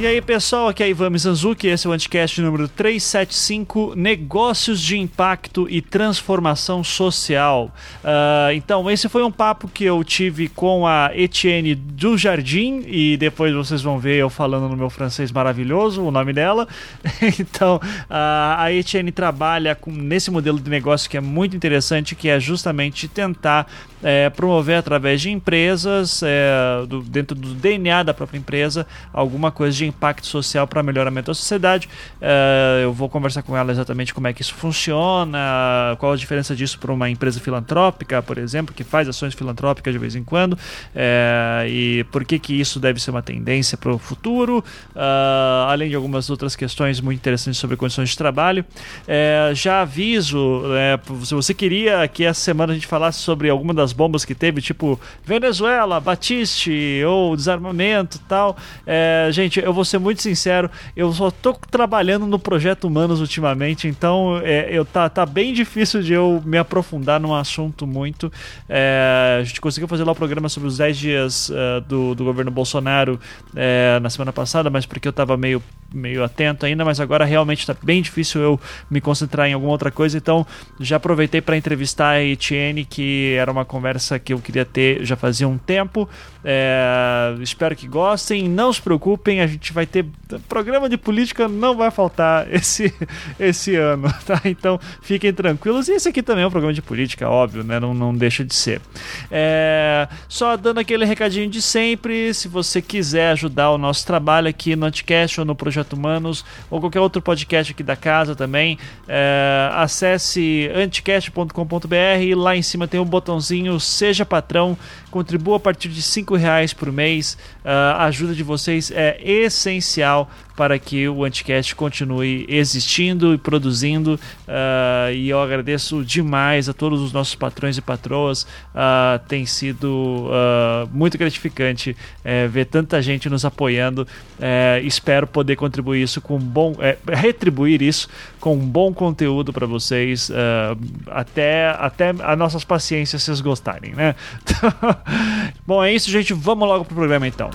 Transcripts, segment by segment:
E aí, pessoal, aqui é Ivan Mizanzuki, esse é o Anticast número 375, Negócios de Impacto e Transformação Social. Uh, então, esse foi um papo que eu tive com a Etienne do Jardim, e depois vocês vão ver eu falando no meu francês maravilhoso, o nome dela. então, uh, a Etienne trabalha com, nesse modelo de negócio que é muito interessante, que é justamente tentar é, promover através de empresas, é, do, dentro do DNA da própria empresa, alguma coisa de impacto social para melhoramento da sociedade. É, eu vou conversar com ela exatamente como é que isso funciona, qual a diferença disso para uma empresa filantrópica, por exemplo, que faz ações filantrópicas de vez em quando, é, e por que, que isso deve ser uma tendência para o futuro, uh, além de algumas outras questões muito interessantes sobre condições de trabalho. Já aviso, se você queria que essa semana a gente falasse sobre alguma das bombas que teve, tipo Venezuela, Batiste ou desarmamento tal, gente, eu vou ser muito sincero, eu só tô trabalhando no projeto Humanos ultimamente, então é, eu tá, tá bem difícil de eu me aprofundar num assunto muito. É, a gente conseguiu fazer lá o programa sobre os 10 dias uh, do, do governo Bolsonaro é, na semana passada, mas porque eu tava meio, meio atento ainda, mas agora realmente tá bem difícil eu me concentrar em alguma outra coisa, então já aproveitei para entrevistar a Etienne, que era uma conversa que eu queria ter já fazia um tempo. É, espero que gostem. Não se preocupem, a gente vai ter programa de política, não vai faltar esse, esse ano, tá? Então fiquem tranquilos. E esse aqui também é um programa de política, óbvio, né? Não, não deixa de ser. É, só dando aquele recadinho de sempre: se você quiser ajudar o nosso trabalho aqui no Anticast ou no Projeto Humanos ou qualquer outro podcast aqui da casa também, é, acesse anticast.com.br e lá em cima tem um botãozinho Seja Patrão, contribua a partir de 5 reais por mês. Uh, a ajuda de vocês é essencial para que o Anticast continue existindo e produzindo. Uh, e eu agradeço demais a todos os nossos patrões e patroas. Uh, tem sido uh, muito gratificante eh, ver tanta gente nos apoiando. Eh, espero poder contribuir isso com bom, eh, retribuir isso com um bom conteúdo para vocês até até as nossas paciências vocês gostarem, né? bom, é isso, gente. Vamos logo pro programa então.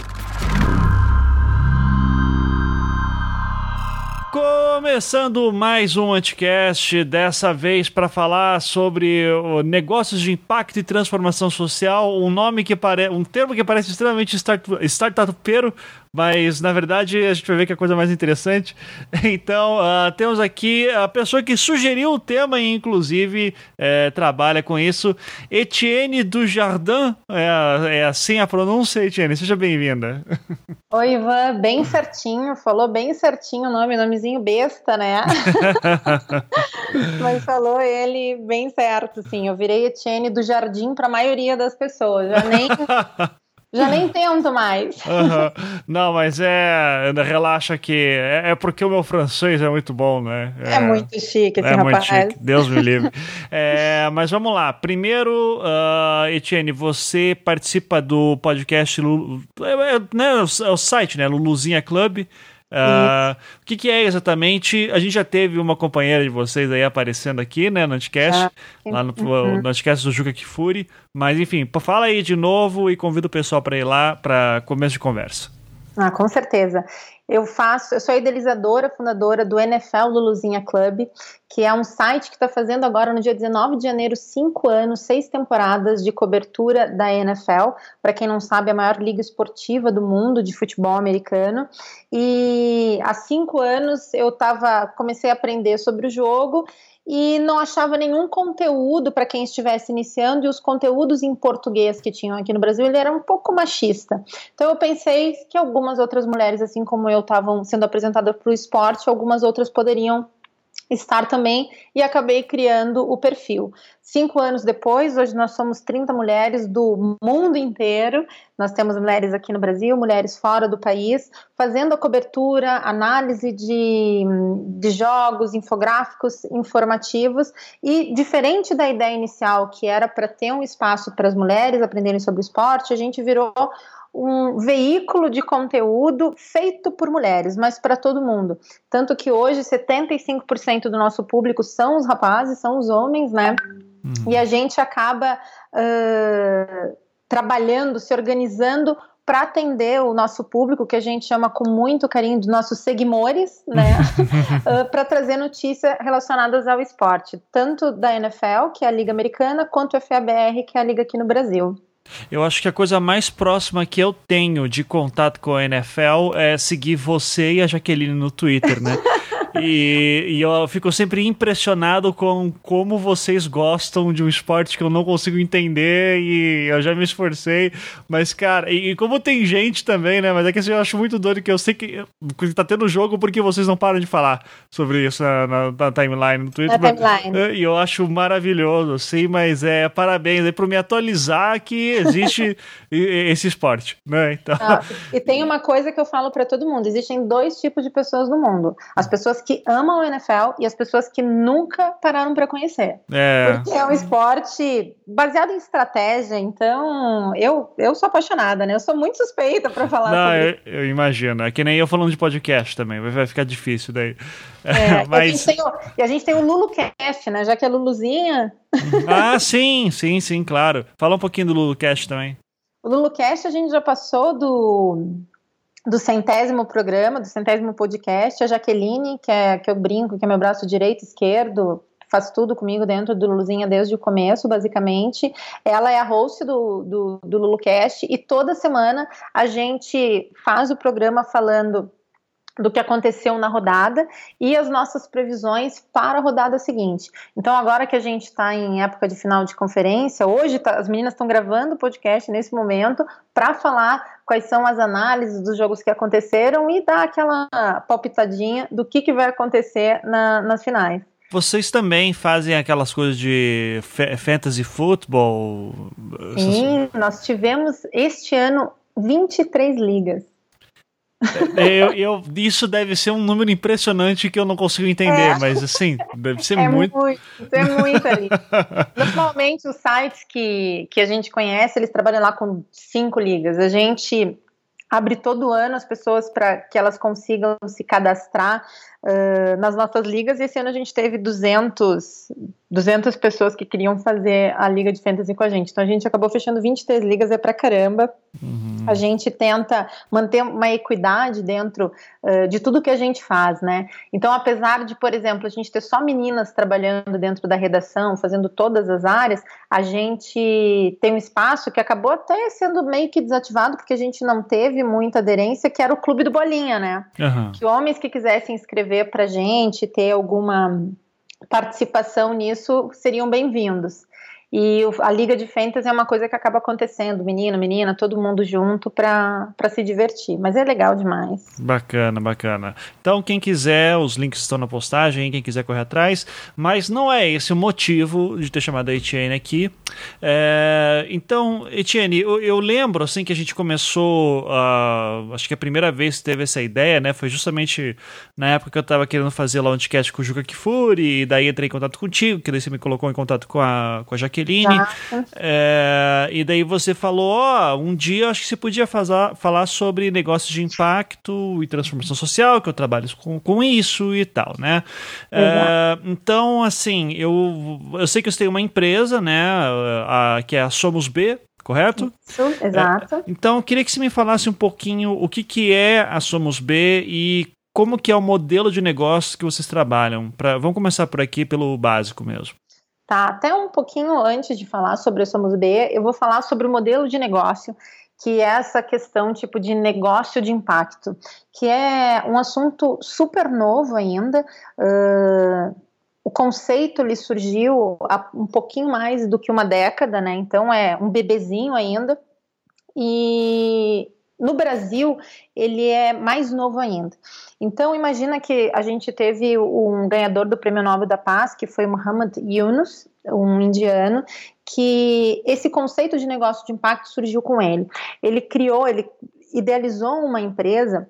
Começando mais um Anticast, dessa vez para falar sobre negócios de impacto e transformação social, um nome que parece, um termo que parece extremamente start, startupeiro, mas na verdade a gente vai ver que é a coisa mais interessante. Então, uh, temos aqui a pessoa que sugeriu o tema e, inclusive, é, trabalha com isso, Etienne Dujardin. É, é assim a pronúncia, Etienne? Seja bem-vinda. Oi, Ivan, bem certinho, falou bem certinho o nome, nomezinho besta, né? mas falou ele bem certo, sim. Eu virei Etienne do Jardim para a maioria das pessoas, já nem. Já nem tento mais. Uhum. Não, mas é. Relaxa que. É, é, porque o meu francês é muito bom, né? É, é muito chique esse é rapaz. Muito chique. Deus me livre. é, mas vamos lá. Primeiro, uh, Etienne, você participa do podcast. É, é, né, é o site, né? Luluzinha Club. Uh, o que, que, é exatamente? A gente já teve uma companheira de vocês aí aparecendo aqui, né, no Anticast, ah, lá no, uhum. no Anticast do Juca Kifuri. Mas enfim, fala aí de novo e convido o pessoal para ir lá para começo de conversa. Ah, com certeza. Eu faço, eu sou a idealizadora, fundadora do NFL Luluzinha Club, que é um site que está fazendo agora no dia 19 de janeiro cinco anos, seis temporadas de cobertura da NFL. Para quem não sabe, é a maior liga esportiva do mundo de futebol americano. E há cinco anos eu tava, comecei a aprender sobre o jogo e não achava nenhum conteúdo para quem estivesse iniciando e os conteúdos em português que tinham aqui no Brasil ele era um pouco machista. Então eu pensei que algumas outras mulheres, assim como eu, estavam sendo apresentadas para o esporte, algumas outras poderiam estar também e acabei criando o perfil. Cinco anos depois, hoje nós somos 30 mulheres do mundo inteiro. Nós temos mulheres aqui no Brasil, mulheres fora do país, fazendo a cobertura, análise de, de jogos, infográficos informativos. E diferente da ideia inicial, que era para ter um espaço para as mulheres aprenderem sobre esporte, a gente virou um veículo de conteúdo feito por mulheres, mas para todo mundo. Tanto que hoje 75% do nosso público são os rapazes, são os homens, né? Uhum. E a gente acaba uh, trabalhando, se organizando para atender o nosso público, que a gente chama com muito carinho dos nossos seguidores, né? uh, para trazer notícias relacionadas ao esporte, tanto da NFL, que é a Liga Americana, quanto a FABR, que é a Liga aqui no Brasil. Eu acho que a coisa mais próxima que eu tenho de contato com a NFL é seguir você e a Jaqueline no Twitter, né? E, e, eu fico sempre impressionado com como vocês gostam de um esporte que eu não consigo entender e eu já me esforcei. Mas, cara, e, e como tem gente também, né? Mas é que assim, eu acho muito doido que eu sei que, tá tendo jogo porque vocês não param de falar sobre isso na, na, na timeline no Twitter. Na timeline. É, e eu acho maravilhoso, sim, mas é parabéns aí por me atualizar que existe esse esporte, né? Então... Ah, e tem uma coisa que eu falo para todo mundo: existem dois tipos de pessoas no mundo. As pessoas que amam o NFL e as pessoas que nunca pararam para conhecer. É. Porque é um esporte baseado em estratégia, então eu, eu sou apaixonada, né? Eu sou muito suspeita para falar Não, sobre eu, eu imagino. É que nem eu falando de podcast também, vai ficar difícil daí. É, Mas... e, a o, gente tem o LuluCast, né? Já que é Luluzinha. ah, sim, sim, sim, claro. Fala um pouquinho do LuluCast também. O LuluCast a gente já passou do do centésimo programa, do centésimo podcast, a Jaqueline, que é que eu brinco, que é meu braço direito esquerdo, faz tudo comigo dentro do Luluzinha desde o começo, basicamente. Ela é a host do, do, do LuluCast e toda semana a gente faz o programa falando do que aconteceu na rodada e as nossas previsões para a rodada seguinte. Então, agora que a gente está em época de final de conferência, hoje tá, as meninas estão gravando o podcast nesse momento para falar quais são as análises dos jogos que aconteceram e dar aquela palpitadinha do que, que vai acontecer na, nas finais. Vocês também fazem aquelas coisas de fantasy football? Sim, nós tivemos este ano 23 ligas. É, eu, eu, isso deve ser um número impressionante que eu não consigo entender, é. mas assim, deve ser é muito. muito. É muito ali. Normalmente, os sites que, que a gente conhece, eles trabalham lá com cinco ligas. A gente abre todo ano as pessoas para que elas consigam se cadastrar uh, nas nossas ligas. E esse ano a gente teve 200, 200 pessoas que queriam fazer a liga de fantasy com a gente. Então a gente acabou fechando 23 ligas, é pra caramba. Uhum. A gente tenta manter uma equidade dentro uh, de tudo que a gente faz, né? Então, apesar de, por exemplo, a gente ter só meninas trabalhando dentro da redação, fazendo todas as áreas, a gente tem um espaço que acabou até sendo meio que desativado, porque a gente não teve muita aderência, que era o Clube do Bolinha, né? Uhum. Que homens que quisessem escrever pra gente, ter alguma participação nisso, seriam bem-vindos. E a Liga de Fantasy é uma coisa que acaba acontecendo, menino, menina, todo mundo junto para se divertir. Mas é legal demais. Bacana, bacana. Então, quem quiser, os links estão na postagem, quem quiser correr atrás. Mas não é esse o motivo de ter chamado a Etienne aqui. É, então, Etienne, eu, eu, lembro assim que a gente começou, uh, acho que a primeira vez que teve essa ideia, né, foi justamente na época que eu estava querendo fazer lá um podcast com o Juca Kifuri, e daí entrei em contato contigo, que daí você me colocou em contato com a, com a Jaqueline Jaqueline. É, e daí você falou: ó, um dia acho que você podia fazer, falar sobre negócios de impacto e transformação social, que eu trabalho com, com isso e tal, né? É, então, assim, eu, eu sei que você tem uma empresa, né, a, que é a Somos B, correto? Isso, exato. É, então, eu queria que você me falasse um pouquinho o que, que é a Somos B e como que é o modelo de negócio que vocês trabalham. Pra, vamos começar por aqui pelo básico mesmo. Tá, até um pouquinho antes de falar sobre o Somos B, eu vou falar sobre o modelo de negócio, que é essa questão tipo de negócio de impacto, que é um assunto super novo ainda. Uh, o conceito ele surgiu há um pouquinho mais do que uma década, né? Então é um bebezinho ainda. E no Brasil, ele é mais novo ainda. Então, imagina que a gente teve um ganhador do Prêmio Nobel da Paz, que foi Muhammad Yunus, um indiano, que esse conceito de negócio de impacto surgiu com ele. Ele criou, ele idealizou uma empresa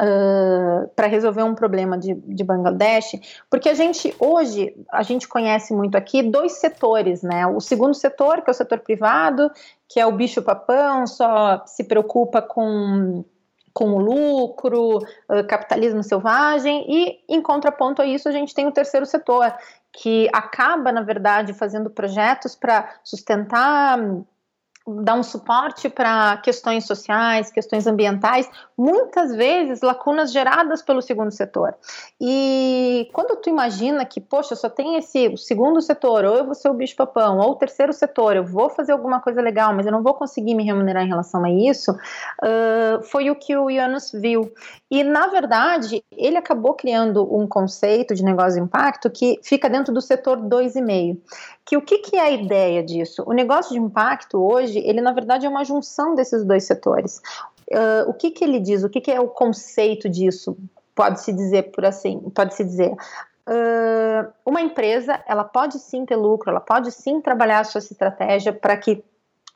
Uh, para resolver um problema de, de Bangladesh, porque a gente hoje a gente conhece muito aqui dois setores, né? O segundo setor, que é o setor privado, que é o bicho papão, só se preocupa com com o lucro, capitalismo selvagem, e em contraponto a isso a gente tem o terceiro setor, que acaba, na verdade, fazendo projetos para sustentar dar um suporte para questões sociais, questões ambientais, muitas vezes lacunas geradas pelo segundo setor. E quando tu imagina que, poxa, só tem esse segundo setor, ou eu vou ser o bicho-papão, ou o terceiro setor, eu vou fazer alguma coisa legal, mas eu não vou conseguir me remunerar em relação a isso, uh, foi o que o Janus viu. E, na verdade, ele acabou criando um conceito de negócio de impacto que fica dentro do setor 2,5. Que o que, que é a ideia disso? O negócio de impacto hoje, ele na verdade é uma junção desses dois setores. Uh, o que, que ele diz? O que, que é o conceito disso? Pode-se dizer por assim, pode-se dizer. Uh, uma empresa, ela pode sim ter lucro, ela pode sim trabalhar a sua estratégia para que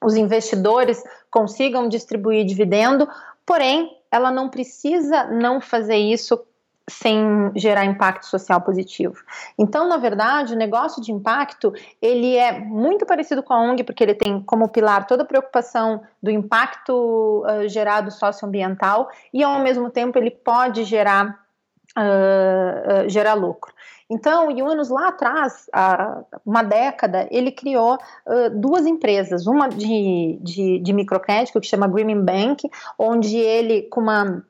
os investidores consigam distribuir dividendo, porém, ela não precisa não fazer isso sem gerar impacto social positivo. Então, na verdade, o negócio de impacto, ele é muito parecido com a ONG, porque ele tem como pilar toda a preocupação do impacto uh, gerado socioambiental e, ao mesmo tempo, ele pode gerar, uh, uh, gerar lucro. Então, o Yunus lá atrás, há uma década, ele criou uh, duas empresas, uma de, de, de microcrédito que chama Green Bank, onde ele, com uma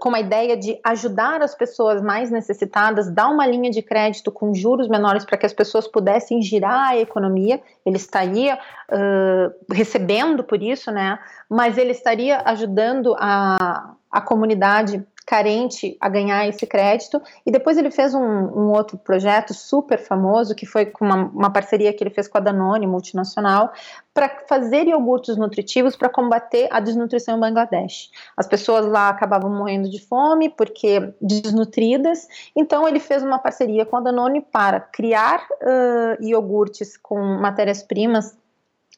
Com a ideia de ajudar as pessoas mais necessitadas, dar uma linha de crédito com juros menores para que as pessoas pudessem girar a economia. Ele estaria uh, recebendo por isso, né? Mas ele estaria ajudando a, a comunidade carente a ganhar esse crédito. E depois ele fez um, um outro projeto super famoso, que foi com uma, uma, parceria que ele fez com a Danone, multinacional, para fazer iogurtes nutritivos para combater a desnutrição em Bangladesh. As pessoas lá acabavam morrendo de fome porque desnutridas, então ele fez uma parceria com a Danone para criar uh, iogurtes com matérias-primas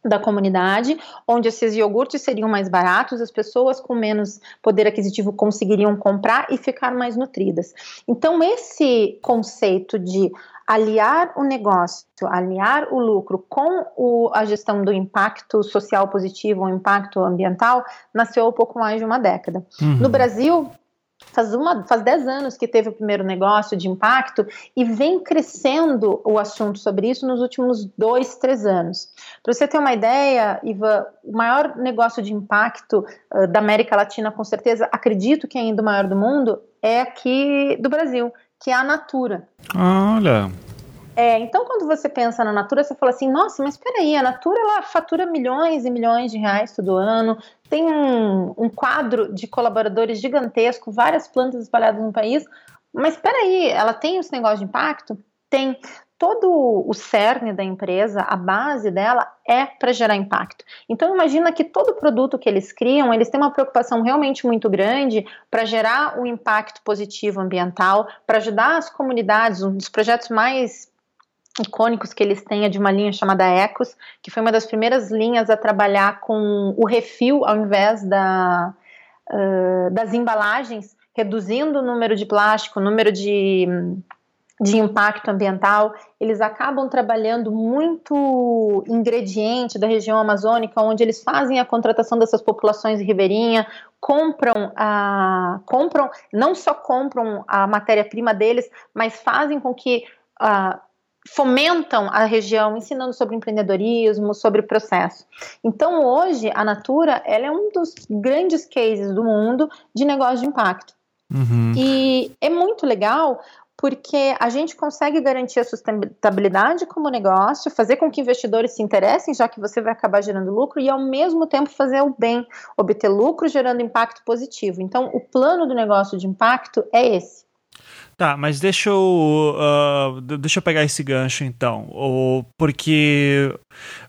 da comunidade, onde esses iogurtes seriam mais baratos, as pessoas com menos poder aquisitivo conseguiriam comprar e ficar mais nutridas. Então, esse conceito de aliar o negócio, aliar o lucro com o, a gestão do impacto social positivo, o impacto ambiental, nasceu há pouco mais de uma década. Uhum. No Brasil, faz, uma, faz 10 anos que teve o primeiro negócio de impacto e vem crescendo o assunto sobre isso nos últimos dois, três anos. Para você ter uma ideia, Iva, o maior negócio de impacto uh, da América Latina, com certeza, acredito que é ainda o maior do mundo, é aqui do Brasil, que é a Natura. Olha. É, então, quando você pensa na Natura, você fala assim: nossa, mas peraí, a Natura ela fatura milhões e milhões de reais todo ano, tem um, um quadro de colaboradores gigantesco, várias plantas espalhadas no país, mas peraí, ela tem esse negócio de impacto? Tem. Todo o cerne da empresa, a base dela é para gerar impacto. Então imagina que todo produto que eles criam, eles têm uma preocupação realmente muito grande para gerar um impacto positivo ambiental, para ajudar as comunidades, um dos projetos mais icônicos que eles têm é de uma linha chamada Ecos, que foi uma das primeiras linhas a trabalhar com o refil ao invés da, uh, das embalagens, reduzindo o número de plástico, o número de, de impacto ambiental. Eles acabam trabalhando muito ingrediente da região amazônica, onde eles fazem a contratação dessas populações ribeirinha, compram a compram não só compram a matéria-prima deles, mas fazem com que uh, fomentam a região, ensinando sobre empreendedorismo, sobre processo. Então, hoje, a Natura ela é um dos grandes cases do mundo de negócio de impacto. Uhum. E é muito legal porque a gente consegue garantir a sustentabilidade como negócio, fazer com que investidores se interessem, já que você vai acabar gerando lucro, e ao mesmo tempo fazer o bem, obter lucro gerando impacto positivo. Então, o plano do negócio de impacto é esse. Tá, mas deixa eu, uh, deixa eu pegar esse gancho então. Ou, porque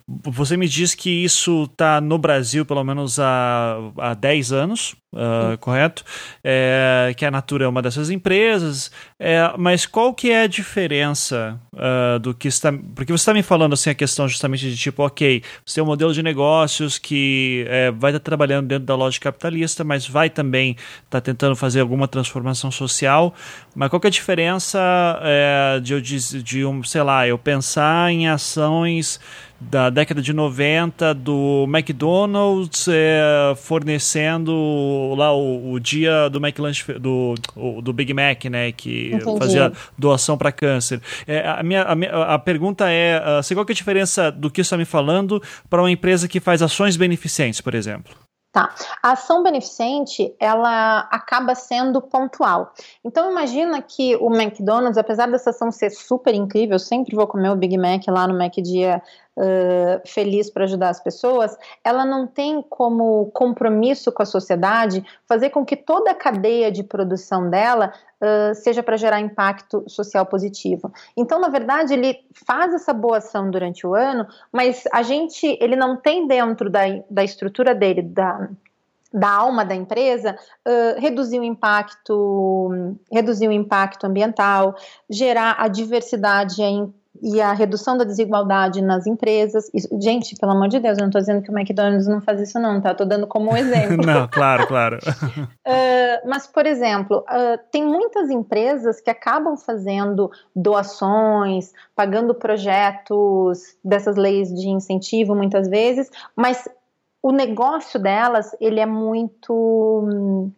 você me diz que isso está no Brasil pelo menos há, há 10 anos, uh, correto? É, que a Natura é uma dessas empresas, é, mas qual que é a diferença uh, do que está... Porque você está me falando assim a questão justamente de tipo, ok, você tem um modelo de negócios que é, vai estar trabalhando dentro da lógica capitalista, mas vai também estar tá tentando fazer alguma transformação social, mas qual qual que é a diferença é, de, de, de um, sei lá, eu pensar em ações da década de 90 do McDonald's é, fornecendo lá o, o, dia do McLanche do, o, do Big Mac, né, que Entendi. fazia doação para câncer. É, a, minha, a, minha, a pergunta é, uh, qual que é a diferença do que está me falando para uma empresa que faz ações beneficentes, por exemplo? Tá. A ação beneficente, ela acaba sendo pontual. Então imagina que o McDonald's, apesar dessa ação ser super incrível, eu sempre vou comer o Big Mac lá no Mac Dia feliz para ajudar as pessoas, ela não tem como compromisso com a sociedade fazer com que toda a cadeia de produção dela uh, seja para gerar impacto social positivo. Então, na verdade, ele faz essa boa ação durante o ano, mas a gente, ele não tem dentro da, da estrutura dele, da, da alma da empresa, uh, reduzir o impacto, reduzir o impacto ambiental, gerar a diversidade em e a redução da desigualdade nas empresas. Isso, gente, pelo amor de Deus, eu não estou dizendo que o McDonald's não faz isso, não, tá? Estou dando como um exemplo. não, claro, claro. uh, mas, por exemplo, uh, tem muitas empresas que acabam fazendo doações, pagando projetos dessas leis de incentivo, muitas vezes, mas o negócio delas, ele é muito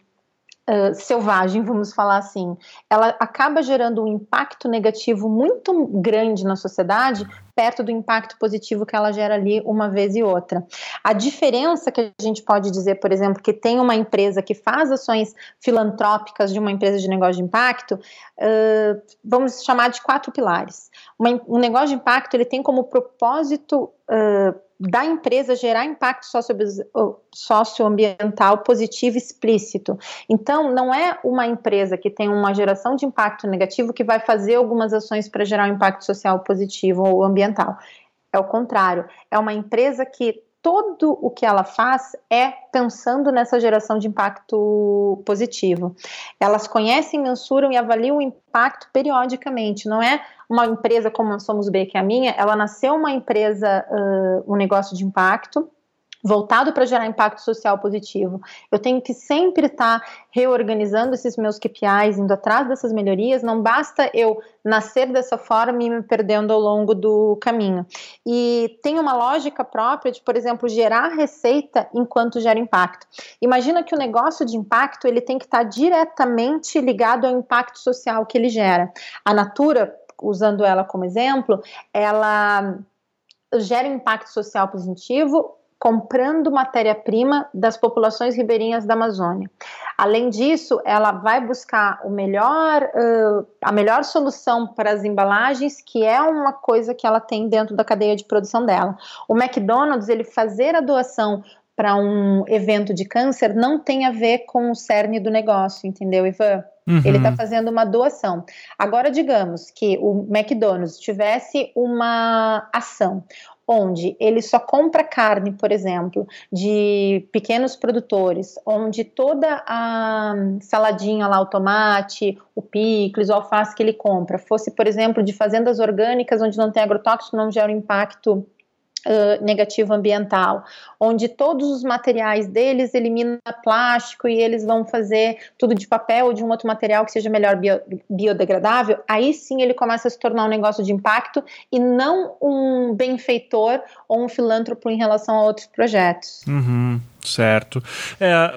selvagem, vamos falar assim, ela acaba gerando um impacto negativo muito grande na sociedade, perto do impacto positivo que ela gera ali uma vez e outra. A diferença que a gente pode dizer, por exemplo, que tem uma empresa que faz ações filantrópicas de uma empresa de negócio de impacto, uh, vamos chamar de quatro pilares. Uma, um negócio de impacto ele tem como propósito uh, da empresa gerar impacto socioambiental positivo explícito. Então, não é uma empresa que tem uma geração de impacto negativo que vai fazer algumas ações para gerar um impacto social positivo ou ambiental. É o contrário, é uma empresa que todo o que ela faz é pensando nessa geração de impacto positivo. Elas conhecem, mensuram e avaliam o impacto periodicamente. Não é uma empresa como a Somos B, que é a minha, ela nasceu uma empresa, uh, um negócio de impacto, voltado para gerar impacto social positivo. Eu tenho que sempre estar tá reorganizando esses meus KPIs, indo atrás dessas melhorias. Não basta eu nascer dessa forma e me perdendo ao longo do caminho. E tem uma lógica própria de, por exemplo, gerar receita enquanto gera impacto. Imagina que o negócio de impacto ele tem que estar tá diretamente ligado ao impacto social que ele gera. A Natura, usando ela como exemplo, ela gera impacto social positivo comprando matéria-prima das populações ribeirinhas da Amazônia. Além disso, ela vai buscar o melhor, uh, a melhor solução para as embalagens, que é uma coisa que ela tem dentro da cadeia de produção dela. O McDonald's, ele fazer a doação para um evento de câncer não tem a ver com o cerne do negócio, entendeu, Ivan? Uhum. Ele está fazendo uma doação. Agora, digamos que o McDonald's tivesse uma ação onde ele só compra carne, por exemplo, de pequenos produtores, onde toda a saladinha lá, o tomate, o picles, o alface que ele compra, fosse, por exemplo, de fazendas orgânicas, onde não tem agrotóxico, não gera impacto Negativo ambiental, onde todos os materiais deles eliminam plástico e eles vão fazer tudo de papel ou de um outro material que seja melhor bio, biodegradável, aí sim ele começa a se tornar um negócio de impacto e não um benfeitor ou um filântropo em relação a outros projetos. Uhum. Certo. É,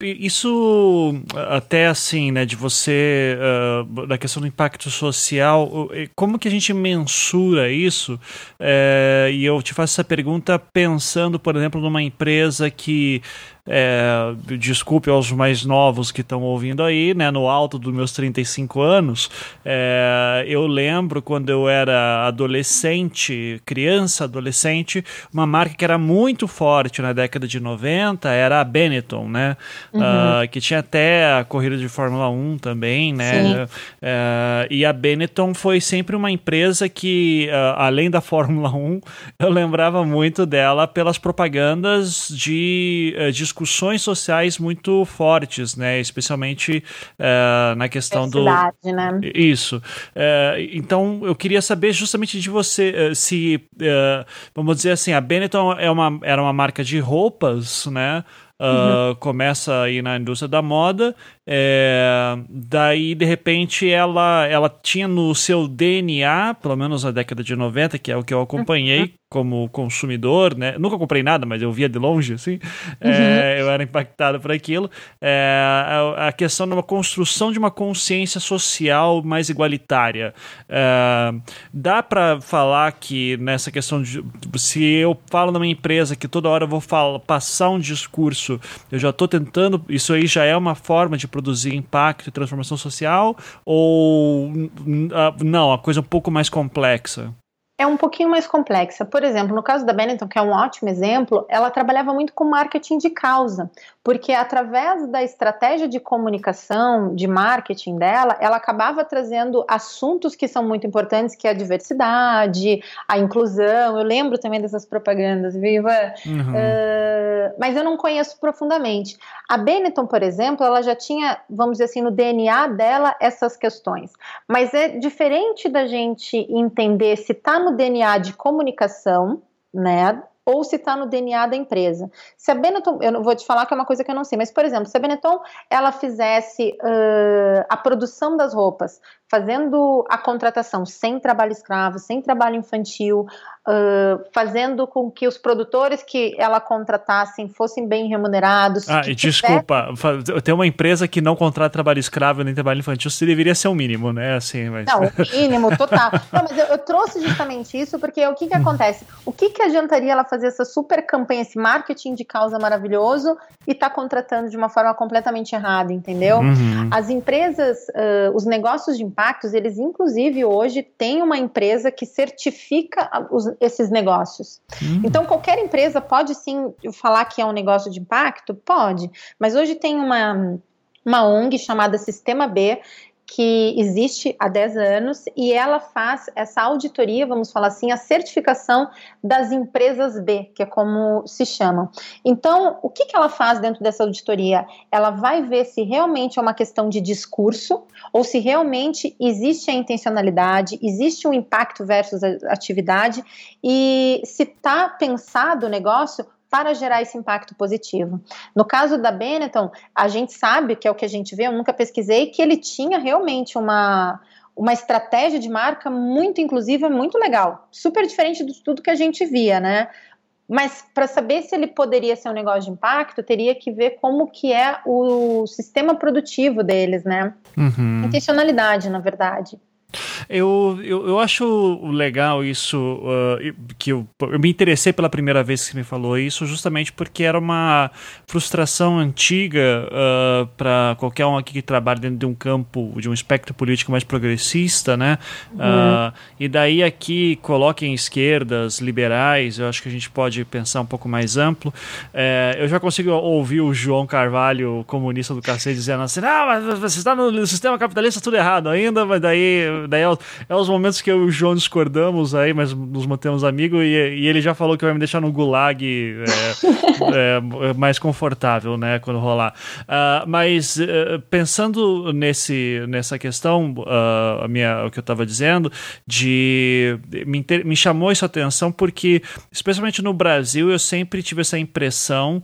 isso até assim, né, de você, uh, da questão do impacto social, como que a gente mensura isso? É, e eu te faço essa pergunta pensando, por exemplo, numa empresa que é, desculpe aos mais novos que estão ouvindo aí, né, no alto dos meus 35 anos, é, eu lembro quando eu era adolescente, criança, adolescente, uma marca que era muito forte na década de 90 era a Benetton, né, uhum. uh, que tinha até a corrida de Fórmula 1 também, né, uh, e a Benetton foi sempre uma empresa que, uh, além da Fórmula 1, eu lembrava muito dela pelas propagandas de, de discussões sociais muito fortes, né? Especialmente uh, na questão do. Né? Isso. Uh, então, eu queria saber justamente de você uh, se, vamos dizer assim, a Benetton é uma, era uma marca de roupas, né? Uh, uhum. Começa aí na indústria da moda É, daí, de repente, ela, ela tinha no seu DNA, pelo menos na década de 90, que é o que eu acompanhei uhum. como consumidor, né? Nunca comprei nada, mas eu via de longe, assim. É, uhum. Eu era impactado por aquilo. É, a, a, questão de uma construção de uma consciência social mais igualitária. É, dá para falar que nessa questão de. Se eu falo numa empresa que toda hora eu vou falar, passar um discurso, eu já estou tentando. Isso aí já é uma forma de produzir impacto e transformação social? Ou não, a coisa um pouco mais complexa? É um pouquinho mais complexa. Por exemplo, no caso da Benetton, que é um ótimo exemplo, ela trabalhava muito com marketing de causa, porque através da estratégia de comunicação, de marketing dela, ela acabava trazendo assuntos que são muito importantes, que é a diversidade, a inclusão. Eu lembro também dessas propagandas, viva. Uhum. Uh, mas eu não conheço profundamente. A Benetton, por exemplo, ela já tinha, vamos dizer assim, no DNA dela essas questões. Mas é diferente da gente entender se está no DNA de comunicação, né? Ou se está no DNA da empresa. Se a Benetton, eu não vou te falar que é uma coisa que eu não sei, mas por exemplo, se a Benetton ela fizesse uh, a produção das roupas, fazendo a contratação sem trabalho escravo, sem trabalho infantil, uh, fazendo com que os produtores que ela contratassem fossem bem remunerados. Ah, e desculpa, tem uma empresa que não contrata trabalho escravo nem trabalho infantil, isso deveria ser o mínimo, né? Assim, mas... Não, o mínimo, total. não, mas eu, eu, trouxe justamente isso porque o que, que acontece? O que, que adiantaria ela fazer essa super campanha, esse marketing de causa maravilhoso e tá contratando de uma forma completamente errada, entendeu? Uhum. As empresas, uh, os negócios de impactos, eles inclusive hoje têm uma empresa que certifica os, esses negócios. Uhum. Então, qualquer empresa pode sim falar que é um negócio de impacto? Pode, mas hoje tem uma, uma ONG chamada Sistema B que existe há 10 anos e ela faz essa auditoria, vamos falar assim, a certificação das empresas B, que é como se chamam. Então, o que, que ela faz dentro dessa auditoria? Ela vai ver se realmente é uma questão de discurso ou se realmente existe a intencionalidade, existe um impacto versus a atividade e se está pensado o negócio para gerar esse impacto positivo. No caso da Benetton, a gente sabe que é o que a gente vê, eu nunca pesquisei, que ele tinha realmente uma, uma estratégia de marca muito inclusiva, muito legal, super diferente de tudo que a gente via, né? Mas para saber se ele poderia ser um negócio de impacto, teria que ver como que é o sistema produtivo deles, né? Uhum. Intencionalidade, na verdade. Eu, eu, eu acho legal isso, uh, que eu, eu me interessei pela primeira vez que você me falou isso, justamente porque era uma frustração antiga uh, para qualquer um aqui que trabalha dentro de um campo, de um espectro político mais progressista, né? Uhum. Uh, e daí aqui coloquem esquerdas, liberais, eu acho que a gente pode pensar um pouco mais amplo. É, eu já consigo ouvir o João Carvalho, comunista do cacete, dizendo assim: não, mas você está no sistema capitalista tudo errado ainda, mas daí daí é, é, os momentos que eu e o João discordamos aí, mas nos mantemos amigos, e, e ele já falou que vai me deixar no gulag é, é, mais confortável, né, quando rolar. Uh, mas uh, pensando nesse, nessa questão, uh, a minha, o que eu estava dizendo, de me, inter, me chamou isso a atenção porque, especialmente no Brasil, eu sempre tive essa impressão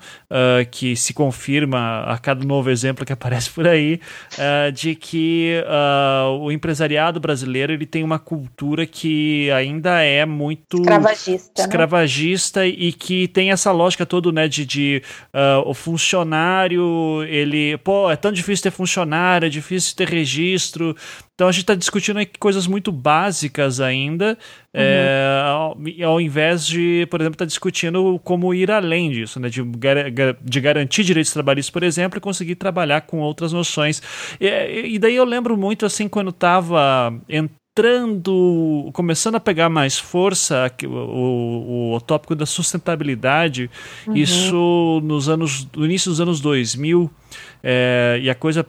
que se confirma a cada novo exemplo que aparece por aí, de que o empresariado brasileiro ele tem uma cultura que ainda é muito escravagista, né? escravagista né? e que tem essa lógica toda, né, de, de uh, o funcionário, ele, pô, é tão difícil ter funcionário, é difícil ter registro, então a gente está discutindo aqui coisas muito básicas ainda, uhum. é, ao, ao, invés de, por exemplo, estar tá discutindo como ir além disso, né? de, de garantir direitos trabalhistas, por exemplo, e conseguir trabalhar com outras noções. E, e daí eu lembro muito assim quando estava entrando, começando a pegar mais força o, o, o tópico da sustentabilidade, uhum. isso nos anos, no início dos anos 2000, é, e a coisa.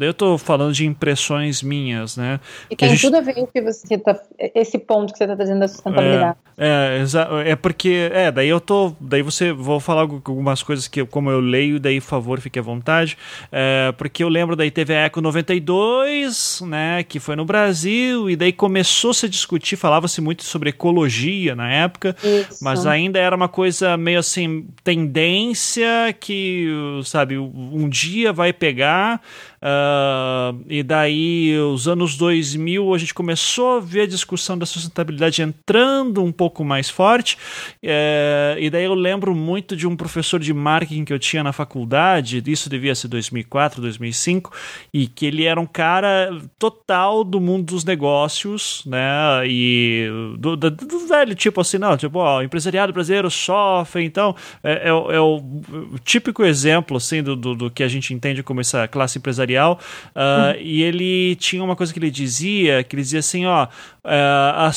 Eu estou falando de impressões minhas, né? E tem gente, tudo a ver com que você tá, esse ponto que você está trazendo da sustentabilidade. É, é, é, porque. É, daí eu tô. Daí você. Vou falar algumas coisas que, como eu leio, daí, por favor, fique à vontade. É, porque eu lembro daí teve a Eco 92, né? Que foi no Brasil, e daí daí começou -se a discutir, falava-se muito sobre ecologia na época, Isso. mas ainda era uma coisa meio assim, tendência que, sabe, um dia vai pegar, Uh, e daí, os anos 2000, a gente começou a ver a discussão da sustentabilidade entrando um pouco mais forte. Uh, e daí eu lembro muito de um professor de marketing que eu tinha na faculdade, isso devia ser 2004, 2005, e que ele era um cara total do mundo dos negócios, né? E do, do, do velho tipo assim, não, tipo, ó, o empresariado brasileiro sofre, então é, é, é o, o, típico exemplo assim do, do, do que a gente entende como essa classe empresarial empresarial, uh, uhum. e ele tinha uma coisa que ele dizia, que ele dizia assim, ó, uh, a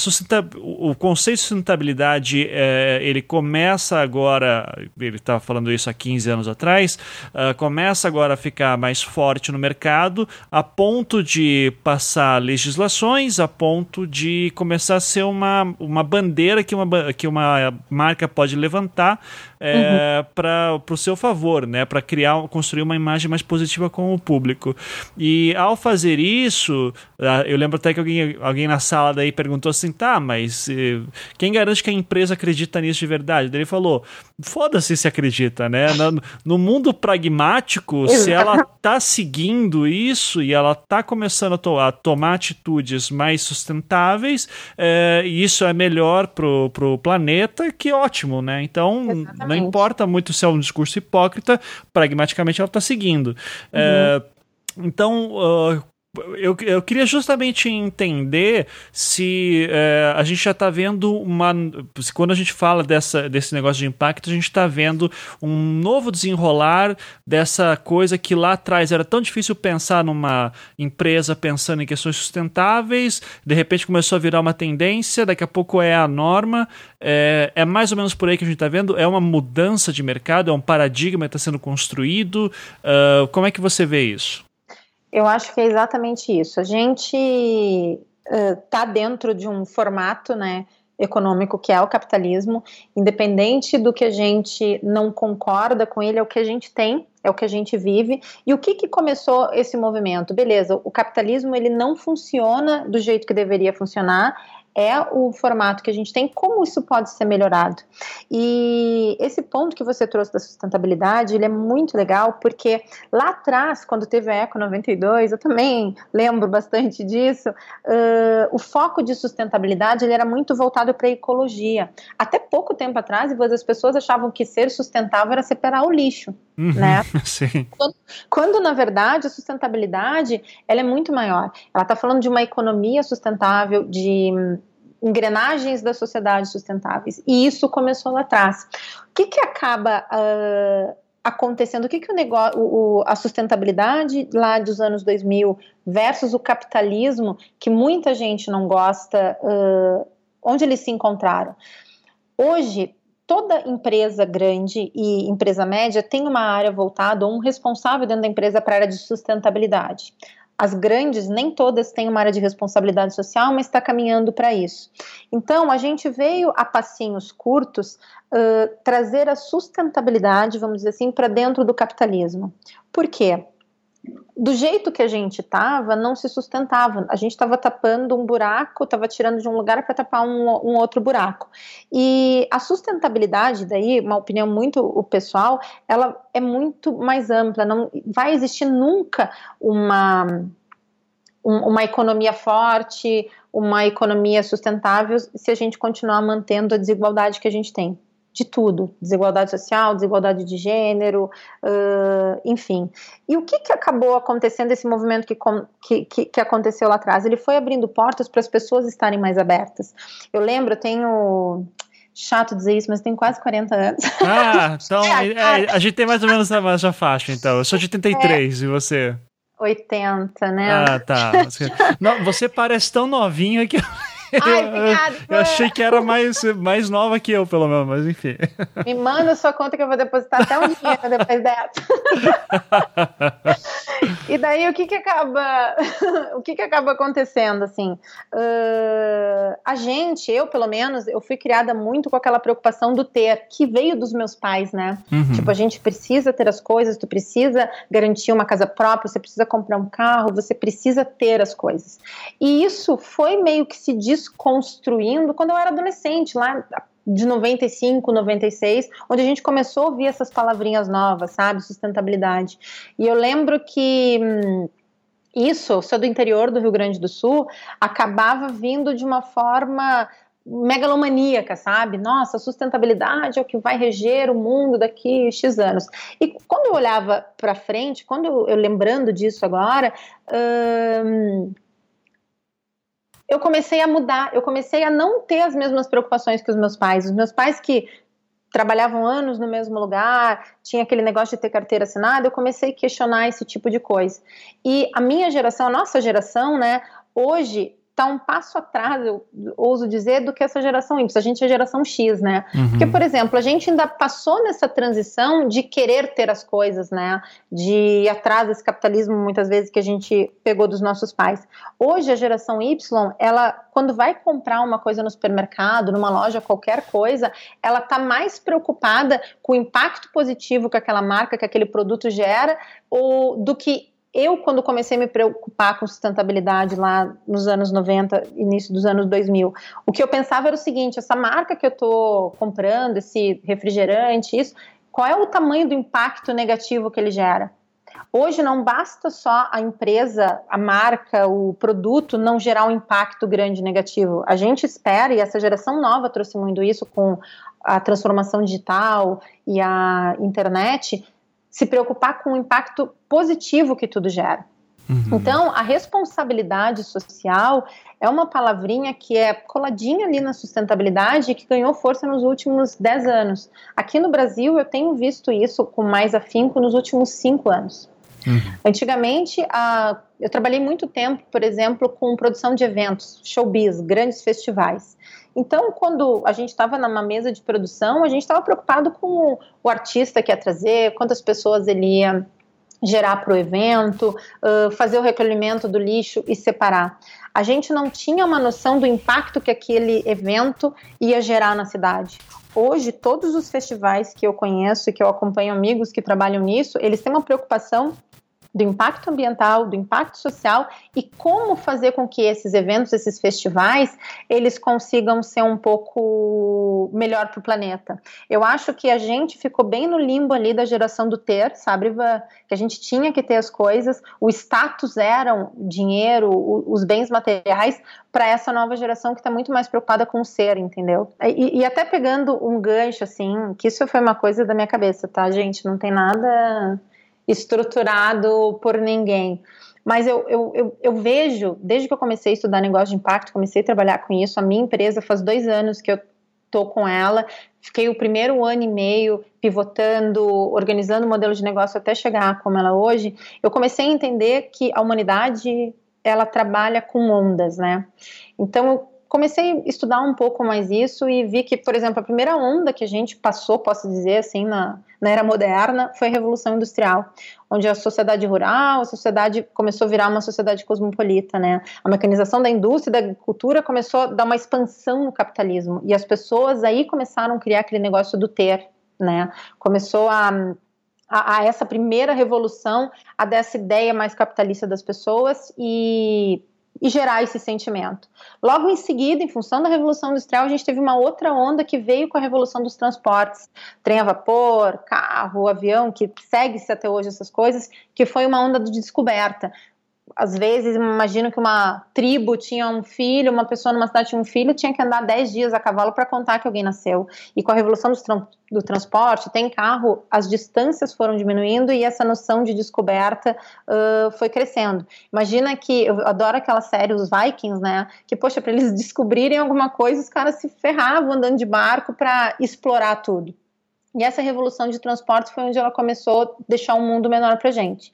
o conceito de sustentabilidade, uh, ele começa agora, ele estava falando isso há 15 anos atrás, uh, começa agora a ficar mais forte no mercado, a ponto de passar legislações, a ponto de começar a ser uma, uma bandeira que uma, que uma marca pode levantar é, uhum. para o seu favor, né? Para criar, construir uma imagem mais positiva com o público. E ao fazer isso, ah, eu lembro até que alguém, alguém na sala daí perguntou assim, tá, mas eh, quem garante que a empresa acredita nisso de verdade? Daí ele falou, foda-se se acredita, né? No, no mundo pragmático, se ela tá seguindo isso e ela tá começando a, to a tomar atitudes mais sustentáveis, é, e isso é melhor pro, pro planeta, que ótimo, né? Então, Exatamente. não importa muito se é um discurso hipócrita, pragmaticamente ela tá seguindo. Uhum. É, então, uh, eu, eu queria justamente entender se é, a gente já está vendo uma. Quando a gente fala dessa, desse negócio de impacto, a gente está vendo um novo desenrolar dessa coisa que lá atrás era tão difícil pensar numa empresa pensando em questões sustentáveis, de repente começou a virar uma tendência, daqui a pouco é a norma. É, é mais ou menos por aí que a gente está vendo? É uma mudança de mercado? É um paradigma que está sendo construído? Uh, como é que você vê isso? Eu acho que é exatamente isso. A gente está uh, dentro de um formato, né? econômico que é o capitalismo, independente do que a gente não concorda com ele, é o que a gente tem, é o que a gente vive. E o que, que começou esse movimento? Beleza, o capitalismo ele não funciona do jeito que deveria funcionar, é o formato que a gente tem, como isso pode ser melhorado. E esse ponto que você trouxe da sustentabilidade, ele é muito legal, porque lá atrás, quando teve a Eco 92, eu também lembro bastante disso, uh, o foco de sustentabilidade ele era muito voltado para a ecologia. Até pouco tempo atrás, as pessoas achavam que ser sustentável era separar o lixo, uhum, né? Sim. Quando, quando, na verdade, a sustentabilidade, ela é muito maior. Ela está falando de uma economia sustentável, de engrenagens da sociedade sustentáveis. E isso começou lá atrás. O que, que acaba uh, acontecendo? O que, que o negócio, o, a sustentabilidade lá dos anos 2000 versus o capitalismo, que muita gente não gosta, uh, onde eles se encontraram? Hoje, toda empresa grande e empresa média tem uma área voltada, ou um responsável dentro da empresa para a área de sustentabilidade. As grandes, nem todas têm uma área de responsabilidade social, mas está caminhando para isso. Então, a gente veio a passinhos curtos uh, trazer a sustentabilidade, vamos dizer assim, para dentro do capitalismo. Por quê? Do jeito que a gente estava, não se sustentava. A gente estava tapando um buraco, estava tirando de um lugar para tapar um, um, outro buraco. E a sustentabilidade, daí, uma opinião muito pessoal, ela é muito mais ampla. Não vai existir nunca uma uma economia forte, uma economia sustentável, se a gente continuar mantendo a desigualdade que a gente tem de tudo, desigualdade social, desigualdade de gênero, uh, enfim. E o que, que acabou acontecendo esse movimento que, que, que aconteceu lá atrás? Ele foi abrindo portas para as pessoas estarem mais abertas. Eu lembro, eu tenho chato dizer isso, mas tenho quase 40 anos. Ah, então é, é, a gente tem mais ou menos a mesma faixa, então. Eu sou de 83 é. e você? 80, né? Ah, tá. Não, você parece tão novinho que Ai, obrigada. Eu, achei que era mais, mais nova que eu, pelo menos, mas enfim. Me manda sua conta que eu vou depositar até um dinheiro depois dessa. e daí o que que acaba, o que que acaba acontecendo assim? Uh, a gente, eu pelo menos, eu fui criada muito com aquela preocupação do ter, que veio dos meus pais, né? Uhum. Tipo, a gente precisa ter as coisas, tu precisa garantir uma casa própria, você precisa comprar um carro, você precisa ter as coisas. E isso foi meio que se desconstruindo quando eu era adolescente, lá de 95, 96, onde a gente começou a ouvir essas palavrinhas novas, sabe? Sustentabilidade. E eu lembro que. Hum, isso, sou do interior do Rio Grande do Sul, acabava vindo de uma forma megalomaníaca, sabe? Nossa, sustentabilidade é o que vai reger o mundo daqui X anos. E quando eu olhava para frente, quando eu, eu, lembrando disso agora, hum, eu comecei a mudar, eu comecei a não ter as mesmas preocupações que os meus pais. Os meus pais que trabalhavam anos no mesmo lugar, tinha aquele negócio de ter carteira assinada, eu comecei a questionar esse tipo de coisa. E a minha geração, a nossa geração, né, hoje está um passo atrás, eu ouso dizer, do que essa geração Y. A gente é geração X, né? Uhum. Porque, por exemplo, a gente ainda passou nessa transição de querer ter as coisas, né? De ir atrás desse capitalismo, muitas vezes, que a gente pegou dos nossos pais. Hoje, a geração Y, ela, quando vai comprar uma coisa no supermercado, numa loja, qualquer coisa, ela está mais preocupada com o impacto positivo que aquela marca, que aquele produto gera, ou do que eu, quando comecei a me preocupar com sustentabilidade lá nos anos 90, início dos anos 2000, o que eu pensava era o seguinte: essa marca que eu estou comprando, esse refrigerante, isso, qual é o tamanho do impacto negativo que ele gera? Hoje não basta só a empresa, a marca, o produto não gerar um impacto grande negativo. A gente espera, e essa geração nova trouxe muito isso com a transformação digital e a internet, se preocupar com o impacto positivo que tudo gera. Uhum. Então, a responsabilidade social é uma palavrinha que é coladinha ali na sustentabilidade e que ganhou força nos últimos 10 anos. Aqui no Brasil, eu tenho visto isso com mais afinco nos últimos 5 anos. Uhum. Antigamente, a, eu trabalhei muito tempo, por exemplo, com produção de eventos, showbiz, grandes festivais. Então, quando a gente estava numa mesa de produção, a gente estava preocupado com o artista que ia trazer, quantas pessoas ele ia gerar para o evento, uh, fazer o recolhimento do lixo e separar. A gente não tinha uma noção do impacto que aquele evento ia gerar na cidade. Hoje, todos os festivais que eu conheço e que eu acompanho amigos que trabalham nisso, eles têm uma preocupação do impacto ambiental, do impacto social e como fazer com que esses eventos, esses festivais, eles consigam ser um pouco melhor para o planeta. Eu acho que a gente ficou bem no limbo ali da geração do ter, sabe, que a gente tinha que ter as coisas, o status eram dinheiro, os bens materiais para essa nova geração que está muito mais preocupada com o ser, entendeu? E, e até pegando um gancho assim, que isso foi uma coisa da minha cabeça, tá, gente? Não tem nada estruturado por ninguém. Mas eu, eu, eu, eu, vejo, desde que eu comecei a estudar negócio de impacto, comecei a trabalhar com isso, a minha empresa faz dois anos que eu tô com ela, fiquei o primeiro ano e meio pivotando, organizando o modelo de negócio até chegar como ela é hoje, eu comecei a entender que a humanidade, ela trabalha com ondas, né? Então, comecei a estudar um pouco mais isso e vi que, por exemplo, a primeira onda que a gente passou, posso dizer assim, na, na era moderna foi a Revolução Industrial, onde a sociedade rural, a sociedade começou a virar uma sociedade cosmopolita, né? A mecanização da indústria da agricultura começou a dar uma expansão no capitalismo e as pessoas aí começaram a criar aquele negócio do ter, né? Começou a a, a, essa primeira revolução, a dessa ideia mais capitalista das pessoas e e gerar esse sentimento. Logo em seguida, em função da Revolução Industrial, a gente teve uma outra onda que veio com a Revolução dos Transportes, trem a vapor, carro, avião, que segue-se até hoje essas coisas, que foi uma onda de descoberta às vezes, imagino que uma tribo tinha um filho, uma pessoa numa cidade tinha um filho, tinha que andar 10 dias a cavalo para contar que alguém nasceu. E com a revolução do, tra do, transporte, tem carro, as distâncias foram diminuindo e essa noção de descoberta uh, foi crescendo. Imagina que, eu adoro aquela série, os Vikings, né? Que, poxa, para eles descobrirem alguma coisa, os caras se ferravam andando de barco para explorar tudo. E essa revolução de transporte foi onde ela começou a deixar um mundo menor para gente.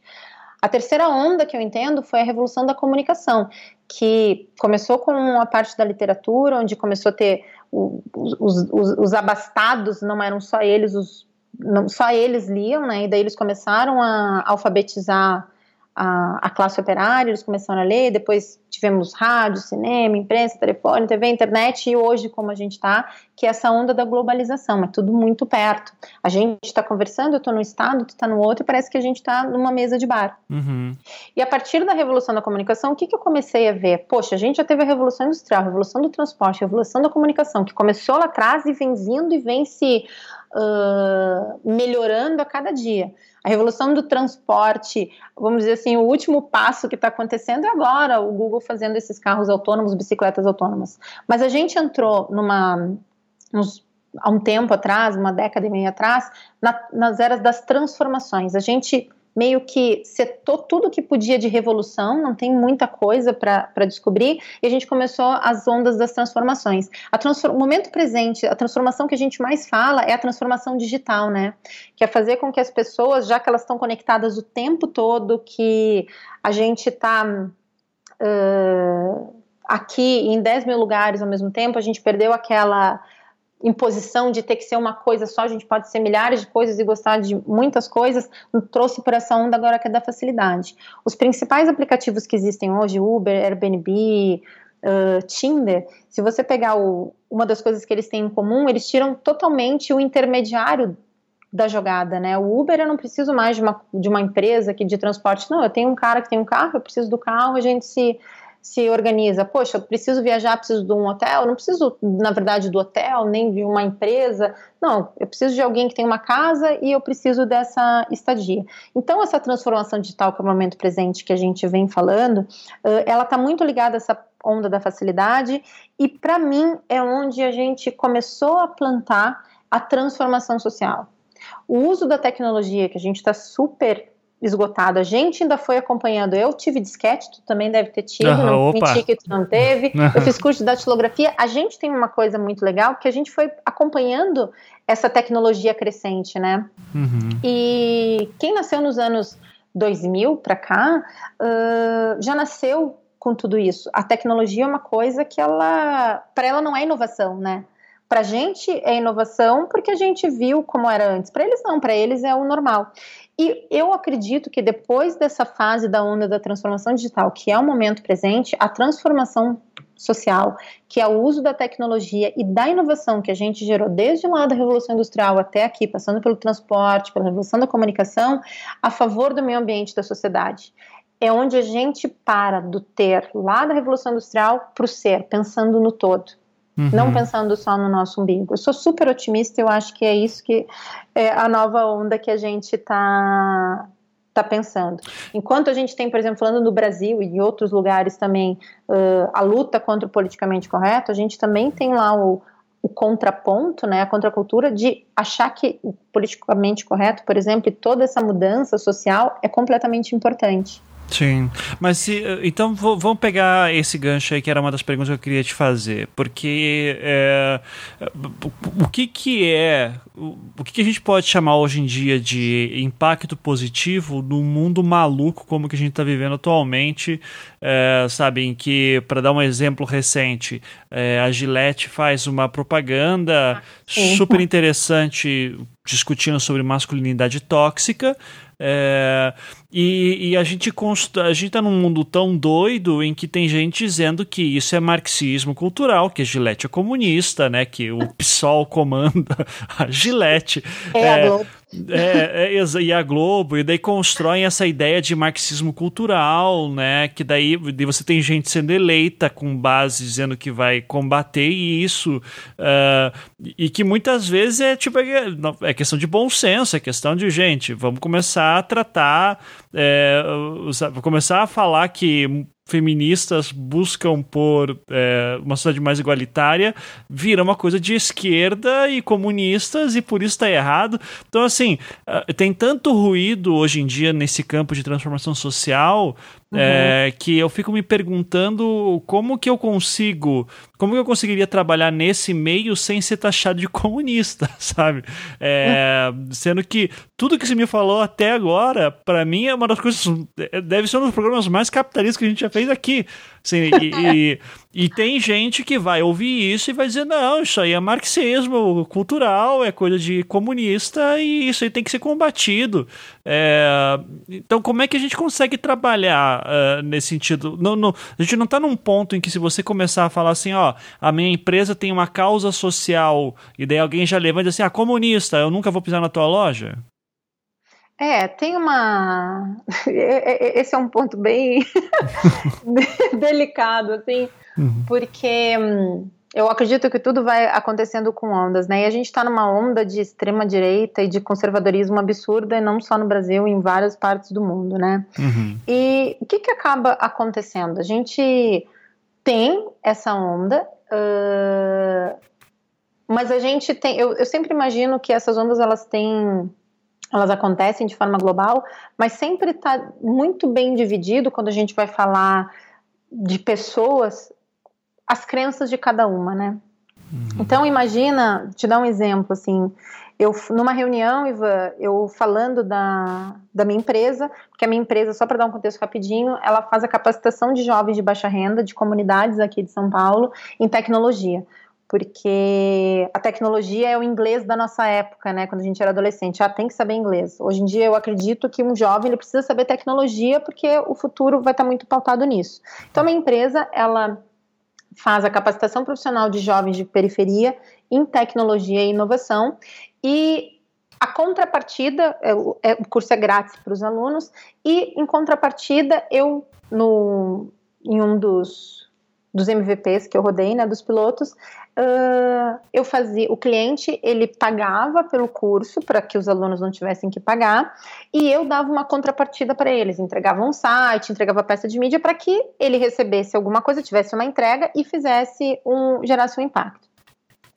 A terceira onda que eu entendo foi a revolução da comunicação, que começou com a parte da literatura, onde começou a ter os, os, os abastados, não eram só eles, os, não, só eles liam, né? E daí eles começaram a alfabetizar a, a, classe operária, eles começaram a ler, depois tivemos rádio, cinema, imprensa, telefone, TV, internet, e hoje, como a gente está, que é essa onda da globalização, é tudo muito perto. A gente está conversando, eu estou no estado, tu está no outro, e parece que a gente está numa mesa de bar. Uhum. E a partir da revolução da comunicação, o que, que eu comecei a ver? Poxa, a gente já teve a revolução industrial, a revolução do transporte, a revolução da comunicação, que começou lá atrás e vem vindo e vem se uh, melhorando a cada dia. A revolução do transporte, vamos dizer assim, o último passo que está acontecendo é agora, o Google fazendo esses carros autônomos, bicicletas autônomas. Mas a gente entrou numa, uns, há um tempo atrás, uma década e meia atrás, na, nas eras das transformações. A gente meio que setou tudo que podia de revolução, não tem muita coisa para descobrir, e a gente começou as ondas das transformações. O momento presente, a transformação que a gente mais fala é a transformação digital, né? Que é fazer com que as pessoas, já que elas estão conectadas o tempo todo, que a gente está. Uh, aqui em 10 mil lugares ao mesmo tempo, a gente perdeu aquela imposição de ter que ser uma coisa só, a gente pode ser milhares de coisas e gostar de muitas coisas, trouxe por essa onda agora que é da facilidade. Os principais aplicativos que existem hoje, Uber, Airbnb, uh, Tinder, se você pegar o, uma das coisas que eles têm em comum, eles tiram totalmente o intermediário da jogada, né? O Uber eu não preciso mais de uma, de uma empresa que de transporte, não, eu tenho um cara que tem um carro, eu preciso do carro, a gente se se organiza, poxa, preciso viajar, preciso de um hotel, não preciso, na verdade, do hotel, nem de uma empresa, não, eu preciso de alguém que tem uma casa e eu preciso dessa estadia. Então, essa transformação digital, que é o momento presente que a gente vem falando, ela está muito ligada a essa onda da facilidade e, para mim, é onde a gente começou a plantar a transformação social. O uso da tecnologia, que a gente está super esgotado. A gente ainda foi acompanhando. Eu tive disquete, tu também deve ter tido, não menti que tu não teve. Eu fiz curso de datilografia. A gente tem uma coisa muito legal que a gente foi acompanhando essa tecnologia crescente, né? Uhum. E quem nasceu nos anos 2000 para cá uh, já nasceu com tudo isso. A tecnologia é uma coisa que ela, para ela não é inovação, né? Para a gente é inovação porque a gente viu como era antes. Para eles não, para eles é o normal. E eu acredito que depois dessa fase da onda da transformação digital, que é o momento presente, a transformação social, que é o uso da tecnologia e da inovação que a gente gerou desde lá da Revolução Industrial até aqui, passando pelo transporte, pela Revolução da Comunicação, a favor do meio ambiente da sociedade. É onde a gente para do ter lá da Revolução Industrial para o ser, pensando no todo. Uhum. Não pensando só no nosso umbigo. Eu sou super otimista, eu acho que é isso que é a nova onda que a gente está tá pensando. Enquanto a gente tem, por exemplo, falando no Brasil e em outros lugares também, uh, a luta contra o politicamente correto, a gente também tem lá o, o contraponto, né, a contracultura de achar que o politicamente correto, por exemplo, e toda essa mudança social é completamente importante. Sim, mas se, então vamos pegar esse gancho aí que era uma das perguntas que eu queria te fazer, porque é, o que que é, o que, que a gente pode chamar hoje em dia de impacto positivo num mundo maluco como que a gente está vivendo atualmente, é, sabe, em que, para dar um exemplo recente, é, a Gillette faz uma propaganda super interessante discutindo sobre masculinidade tóxica, é, e, e, a gente consta, a gente tá num mundo tão doido em que tem gente dizendo que isso é marxismo cultural, que a Gillette é comunista, né? Que o PSOL comanda a Gillette. É, é a Globo. É, é, e a Globo, e daí constroem essa ideia de marxismo cultural, né? Que daí, daí você tem gente sendo eleita com base dizendo que vai combater isso, uh, e que muitas vezes é tipo é, é questão de bom senso, é questão de gente, vamos começar a tratar, é, começar a falar que feministas buscam por é, uma sociedade mais igualitária vira uma coisa de esquerda e comunistas e por isso está errado. Então, assim, tem tanto ruído hoje em dia nesse campo de transformação social Uhum. É, que eu fico me perguntando como que eu consigo, como que eu conseguiria trabalhar nesse meio sem ser taxado de comunista, sabe? É. Sendo que tudo que você me falou até agora, para mim é uma das coisas, é, deve ser um dos programas mais capitalistas que a gente já fez aqui. Assim, e, e, e, tem gente que vai ouvir isso e vai dizer: não, isso aí é marxismo cultural, é coisa de comunista e isso aí tem que ser combatido. É, então, como é que a gente consegue trabalhar uh, nesse sentido? Não, não, a gente não está num ponto em que, se você começar a falar assim: ó, a minha empresa tem uma causa social, e daí alguém já levanta assim: ah, comunista, eu nunca vou pisar na tua loja? É, tem uma. Esse é um ponto bem delicado, assim, uhum. porque hum, eu acredito que tudo vai acontecendo com ondas, né? E a gente está numa onda de extrema direita e de conservadorismo absurda, e não só no Brasil, em várias partes do mundo, né? Uhum. E o que, que acaba acontecendo? A gente tem essa onda, uh, mas a gente tem. Eu, eu sempre imagino que essas ondas elas têm elas acontecem de forma global, mas sempre está muito bem dividido quando a gente vai falar de pessoas, as crenças de cada uma, né? Uhum. Então imagina, te dar um exemplo assim, eu numa reunião, Ivan, eu falando da, da minha empresa, porque a minha empresa, só para dar um contexto rapidinho, ela faz a capacitação de jovens de baixa renda, de comunidades aqui de São Paulo, em tecnologia porque a tecnologia é o inglês da nossa época, né? Quando a gente era adolescente, já tem que saber inglês. Hoje em dia eu acredito que um jovem ele precisa saber tecnologia porque o futuro vai estar muito pautado nisso. Então a minha empresa ela faz a capacitação profissional de jovens de periferia em tecnologia e inovação e a contrapartida, é, é, o curso é grátis para os alunos e em contrapartida eu no em um dos dos MVPs que eu rodei, né, dos pilotos, uh, eu fazia, o cliente ele pagava pelo curso para que os alunos não tivessem que pagar e eu dava uma contrapartida para eles, entregava um site, entregava peça de mídia para que ele recebesse alguma coisa, tivesse uma entrega e fizesse um gerasse um impacto.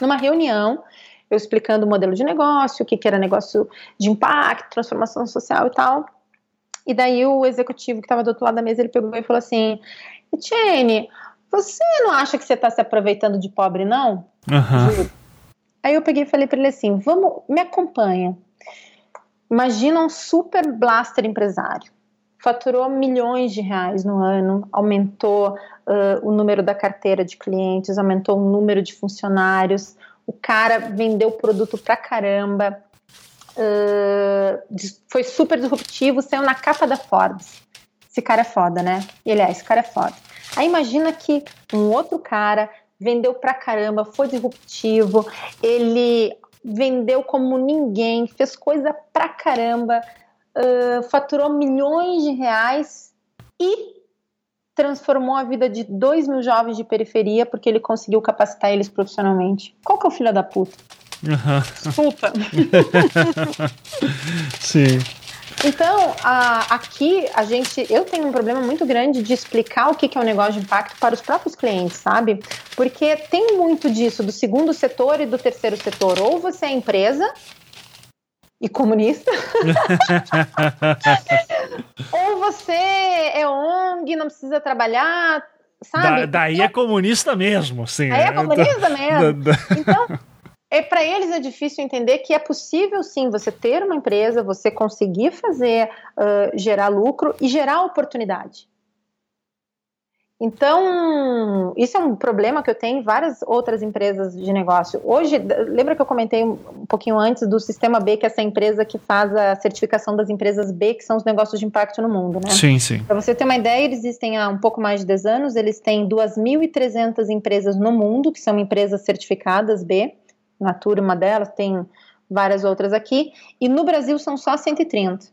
Numa reunião, eu explicando o modelo de negócio, o que, que era negócio de impacto, transformação social e tal. E daí o executivo que estava do outro lado da mesa, ele pegou e falou assim: Etienne, você não acha que você está se aproveitando de pobre, não? Uhum. Aí eu peguei e falei para ele assim: vamos, me acompanha. Imagina um super blaster empresário. Faturou milhões de reais no ano, aumentou uh, o número da carteira de clientes, aumentou o número de funcionários. O cara vendeu produto pra caramba, uh, foi super disruptivo, saiu na capa da Forbes. Esse cara é foda, né? Ele é, esse cara é foda. Aí imagina que um outro cara vendeu pra caramba, foi disruptivo, ele vendeu como ninguém, fez coisa pra caramba, uh, faturou milhões de reais e transformou a vida de dois mil jovens de periferia porque ele conseguiu capacitar eles profissionalmente. Qual que é o filho da puta? Uhum. Desculpa. Sim. Então, a, aqui a gente, eu tenho um problema muito grande de explicar o que, que é um negócio de impacto para os próprios clientes, sabe? Porque tem muito disso do segundo setor e do terceiro setor. Ou você é empresa e comunista, ou você é ONG, não precisa trabalhar, sabe? Da, daí é comunista mesmo, sim. Aí é comunista mesmo. Então é para eles é difícil entender que é possível sim você ter uma empresa, você conseguir fazer uh, gerar lucro e gerar oportunidade. Então, isso é um problema que eu tenho em várias outras empresas de negócio. Hoje, lembra que eu comentei um pouquinho antes do Sistema B, que é essa empresa que faz a certificação das empresas B, que são os negócios de impacto no mundo, né? Sim, sim. Para você ter uma ideia, eles existem há um pouco mais de 10 anos, eles têm 2.300 empresas no mundo, que são empresas certificadas B. Natura, uma delas, tem várias outras aqui, e no Brasil são só 130.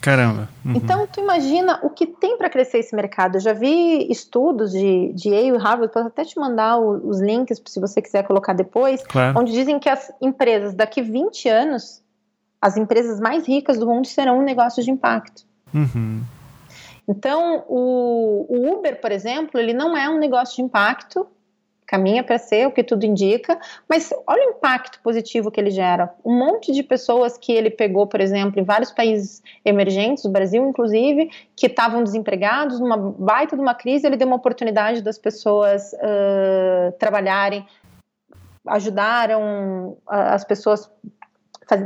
Caramba. Uhum. Então, tu imagina o que tem para crescer esse mercado. Eu já vi estudos de, de Yale e Harvard, posso até te mandar o, os links se você quiser colocar depois, claro. onde dizem que as empresas daqui 20 anos, as empresas mais ricas do mundo serão negócios de impacto. Uhum. Então, o, o Uber, por exemplo, ele não é um negócio de impacto, caminha para ser o que tudo indica, mas olha o impacto positivo que ele gera. Um monte de pessoas que ele pegou, por exemplo, em vários países emergentes, o Brasil inclusive, que estavam desempregados, numa baita de uma crise, ele deu uma oportunidade das pessoas uh, trabalharem, ajudaram as pessoas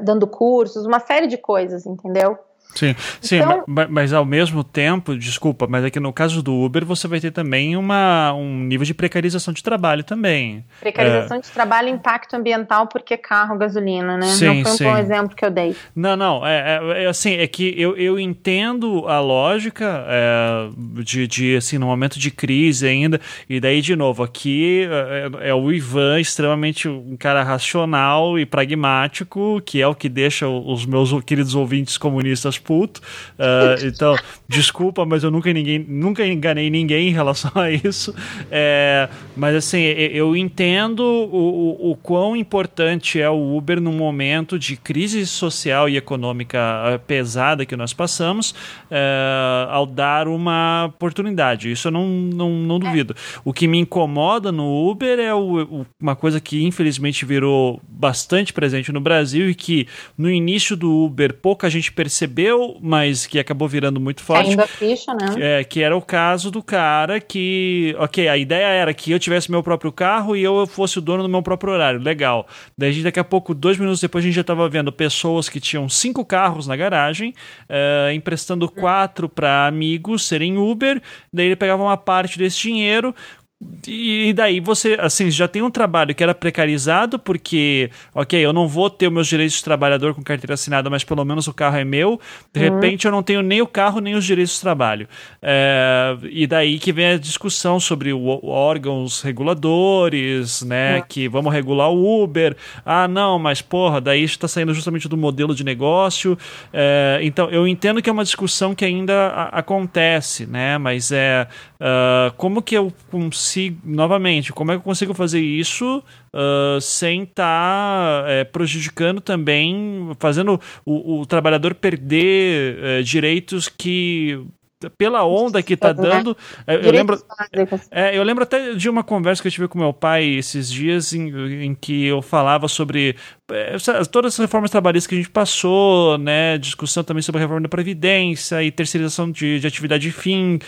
dando cursos, uma série de coisas, entendeu? Sim, sim então, mas, mas, ao mesmo tempo, desculpa, mas é que no caso do Uber você vai ter também uma, um nível de precarização de trabalho também. Precarização é... de trabalho e impacto ambiental porque carro, gasolina, né? Sim, Não foi um sim. bom exemplo que eu dei. Não, não, é, é, é assim, é que eu, eu entendo a lógica é, de, de, assim, no momento de crise ainda, e daí, de novo, aqui é, é o Ivan extremamente um cara racional e pragmático, que é o que deixa os meus queridos ouvintes comunistas puto. Uh, então, desculpa, mas eu nunca, ninguém, nunca enganei ninguém em relação a isso. É, mas assim, eu entendo o, o, o, quão importante é o Uber no momento de crise social e econômica ah, pesada que nós passamos, é, ao dar uma oportunidade. Isso eu não, não, não duvido. O que me incomoda no Uber é o, uma coisa que infelizmente virou bastante presente no Brasil e que no início do Uber pouca gente percebeu mas que acabou virando muito forte. Ainda ficha, né? É, que era o caso do cara que, ok, a ideia era que eu tivesse meu próprio carro e eu fosse o dono do meu próprio horário. Legal. Daí daqui a pouco, dois minutos depois, a gente já estava vendo pessoas que tinham cinco carros na garagem, uh, emprestando quatro para amigos serem Uber. Daí ele pegava uma parte desse dinheiro, e daí você, assim, já tem um trabalho que era precarizado, porque, ok, eu não vou ter os meus direitos de trabalhador com carteira assinada, mas pelo menos o carro é meu. De uhum. repente eu não tenho nem o carro, nem os direitos de trabalho. É, e daí que vem a discussão sobre o, órgãos reguladores, né? Uhum. Que vamos regular o Uber. Ah, não, mas porra, daí está saindo justamente do modelo de negócio. É, então, eu entendo que é uma discussão que ainda a, acontece, né? Mas é uh, como que eu consigo novamente, como é que eu consigo fazer isso uh, sem estar tá, é, prejudicando também, fazendo o, o trabalhador perder é, direitos que pela onda que tá dando. É, eu lembro, é, eu lembro até de uma conversa que eu tive com meu pai esses dias em, em que eu falava sobre é, todas as reformas trabalhistas que a gente passou, né? Discussão também sobre a reforma da Previdência e terceirização de, de atividade fim.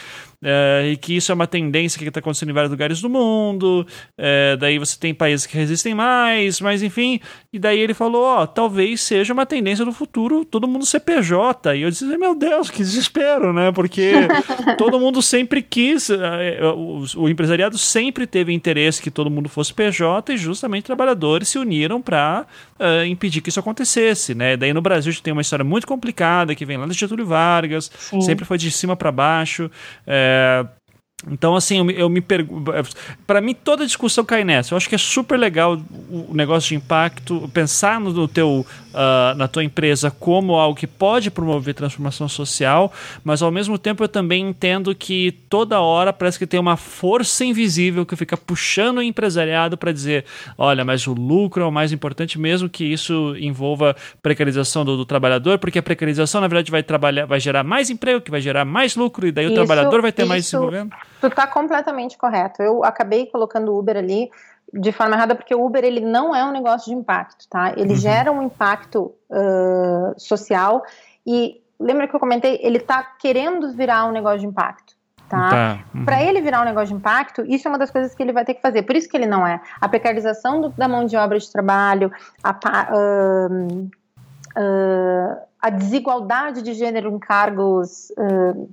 É, e que isso é uma tendência que está acontecendo em vários lugares do mundo. É, daí você tem países que resistem mais, mas enfim. E daí ele falou: ó, talvez seja uma tendência do futuro todo mundo ser PJ. E eu disse: meu Deus, que desespero, né? Porque todo mundo sempre quis, é, é, o, o empresariado sempre teve interesse que todo mundo fosse PJ e justamente trabalhadores se uniram para uh, é, impedir que isso acontecesse, né? Daí no Brasil a gente tem uma história muito complicada que vem lá de Getúlio Vargas, Sim. sempre foi de cima para baixo. É, Eh, então, assim, eu, eu me pergunto. Para mim, toda discussão cai nessa. Eu acho que é super legal o, negócio de impacto, pensar no, no teu, uh, na tua empresa como algo que pode promover transformação social, mas ao mesmo tempo eu também entendo que toda hora parece que tem uma força invisível que fica puxando o empresariado para dizer: olha, mas o lucro é o mais importante, mesmo que isso envolva precarização do, do, trabalhador, porque a precarização, na verdade, vai, trabalhar, vai gerar mais emprego, que vai gerar mais lucro, e daí isso, o trabalhador vai ter mais se envolvendo. Tu está completamente correto. Eu acabei colocando o Uber ali de forma errada, porque o Uber ele não é um negócio de impacto, tá? Ele uhum. gera um impacto uh, social e lembra que eu comentei, ele está querendo virar um negócio de impacto. Tá? tá. Uhum. Para ele virar um negócio de impacto, isso é uma das coisas que ele vai ter que fazer. Por isso que ele não é. A precarização do, da mão de obra de trabalho, a, uh, uh, a desigualdade de gênero em cargos uh,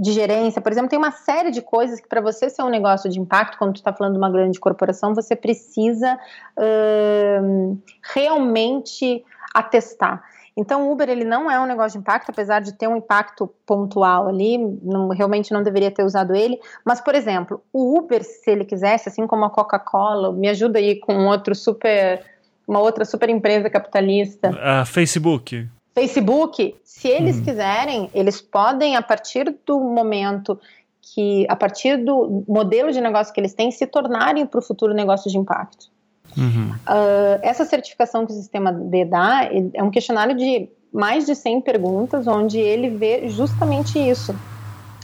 de gerência, por exemplo, tem uma série de coisas que para você ser um negócio de impacto, quando tu está falando de uma grande corporação, você precisa uh, realmente atestar. Então, o Uber ele não é um negócio de impacto, apesar de ter um impacto pontual ali, não, realmente não deveria ter usado ele. Mas, por exemplo, o Uber, se ele quisesse, assim como a Coca-Cola, me ajuda aí com outro super, uma outra super empresa capitalista. A Facebook. Facebook, se eles uhum. quiserem, eles podem, a partir do momento que, a partir do modelo de negócio que eles têm, se tornarem para o futuro negócio de impacto. Uhum. Uh, essa certificação que o sistema D dá é um questionário de mais de 100 perguntas, onde ele vê justamente isso: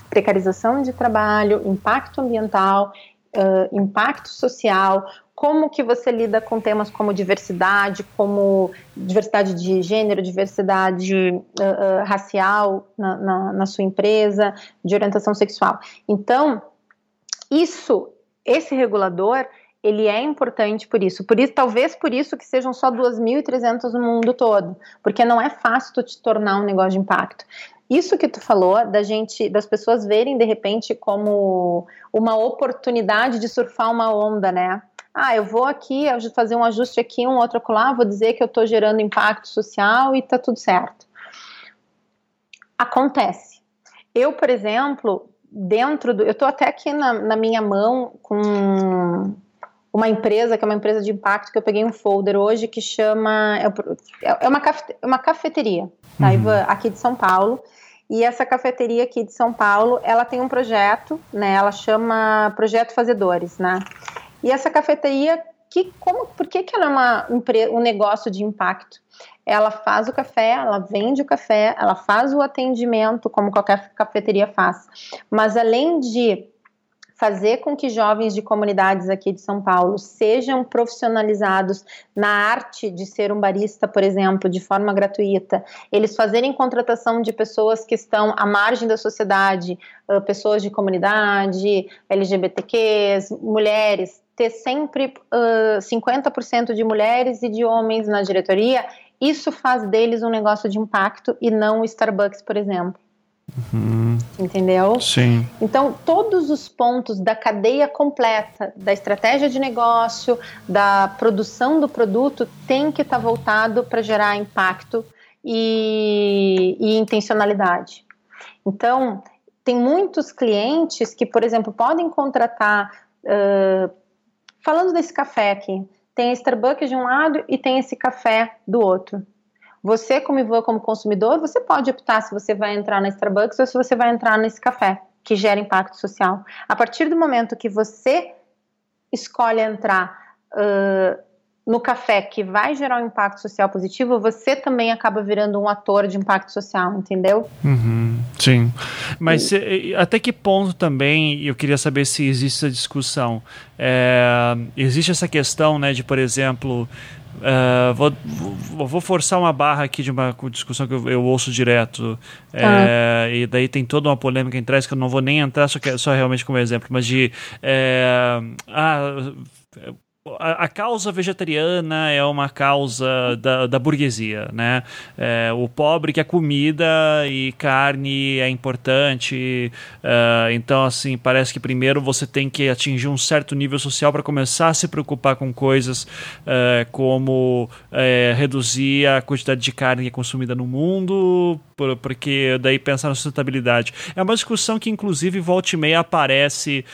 precarização de trabalho, impacto ambiental uh, impacto social, como que você lida com temas como diversidade, como diversidade de gênero, diversidade uh, uh, racial na, na, na, sua empresa, de orientação sexual. Então, isso, esse regulador, ele é importante por isso. Por isso, talvez por isso que sejam só 2.300 no mundo todo, porque não é fácil tu te tornar um negócio de impacto. Isso que tu falou da gente, das pessoas verem de repente como uma oportunidade de surfar uma onda, né? Ah, eu vou aqui fazer um ajuste aqui, um outro lá, vou dizer que eu estou gerando impacto social e tá tudo certo. Acontece. Eu, por exemplo, dentro do. Eu estou até aqui na, na minha mão com uma empresa, que é uma empresa de impacto, que eu peguei um folder hoje que chama. É, é uma, cafe, é uma cafeteria, tá, uhum. aqui de São Paulo. E essa cafeteria aqui de São Paulo, ela tem um projeto, né? Ela chama Projeto Fazedores, né? E essa cafeteria, que, como, por que, que ela é uma, um negócio de impacto? Ela faz o café, ela vende o café, ela faz o atendimento, como qualquer cafeteria faz. Mas além de fazer com que jovens de comunidades aqui de São Paulo sejam profissionalizados na arte de ser um barista, por exemplo, de forma gratuita, eles fazerem contratação de pessoas que estão à margem da sociedade, pessoas de comunidade, LGBTQs, mulheres, ter sempre uh, 50% de mulheres e de homens na diretoria, isso faz deles um negócio de impacto e não o Starbucks, por exemplo. Uhum. Entendeu? Sim. Então, todos os pontos da cadeia completa, da estratégia de negócio, da produção do produto, tem que estar tá voltado para gerar impacto e, e intencionalidade. Então, tem muitos clientes que, por exemplo, podem contratar. Uh, falando desse café aqui, tem a Starbucks de um lado e tem esse café do outro. Você, como como consumidor, você pode optar se você vai entrar na Starbucks ou se você vai entrar nesse café que gera impacto social. A partir do momento que você escolhe entrar uh, no café que vai gerar um impacto social positivo, você também acaba virando um ator de impacto social, entendeu? Uhum, sim. Mas e... até que ponto também, eu queria saber se existe essa discussão, é, existe essa questão, né, de, por exemplo, Uh, vou, vou, forçar uma barra aqui de uma discussão que eu, eu ouço direto. É, e daí tem toda uma polêmica em trás que eu não vou nem entrar, só, que, só realmente como exemplo, mas de. É, ah, a, a, causa vegetariana é uma causa da, da burguesia, né? É, o pobre quer comida e carne é importante. Uh, então, assim, parece que primeiro você tem que atingir um certo nível social para começar a se preocupar com coisas uh, como uh, reduzir a quantidade de carne que é consumida no mundo, porque daí pensar na sustentabilidade. É uma discussão que, inclusive, volta e meia aparece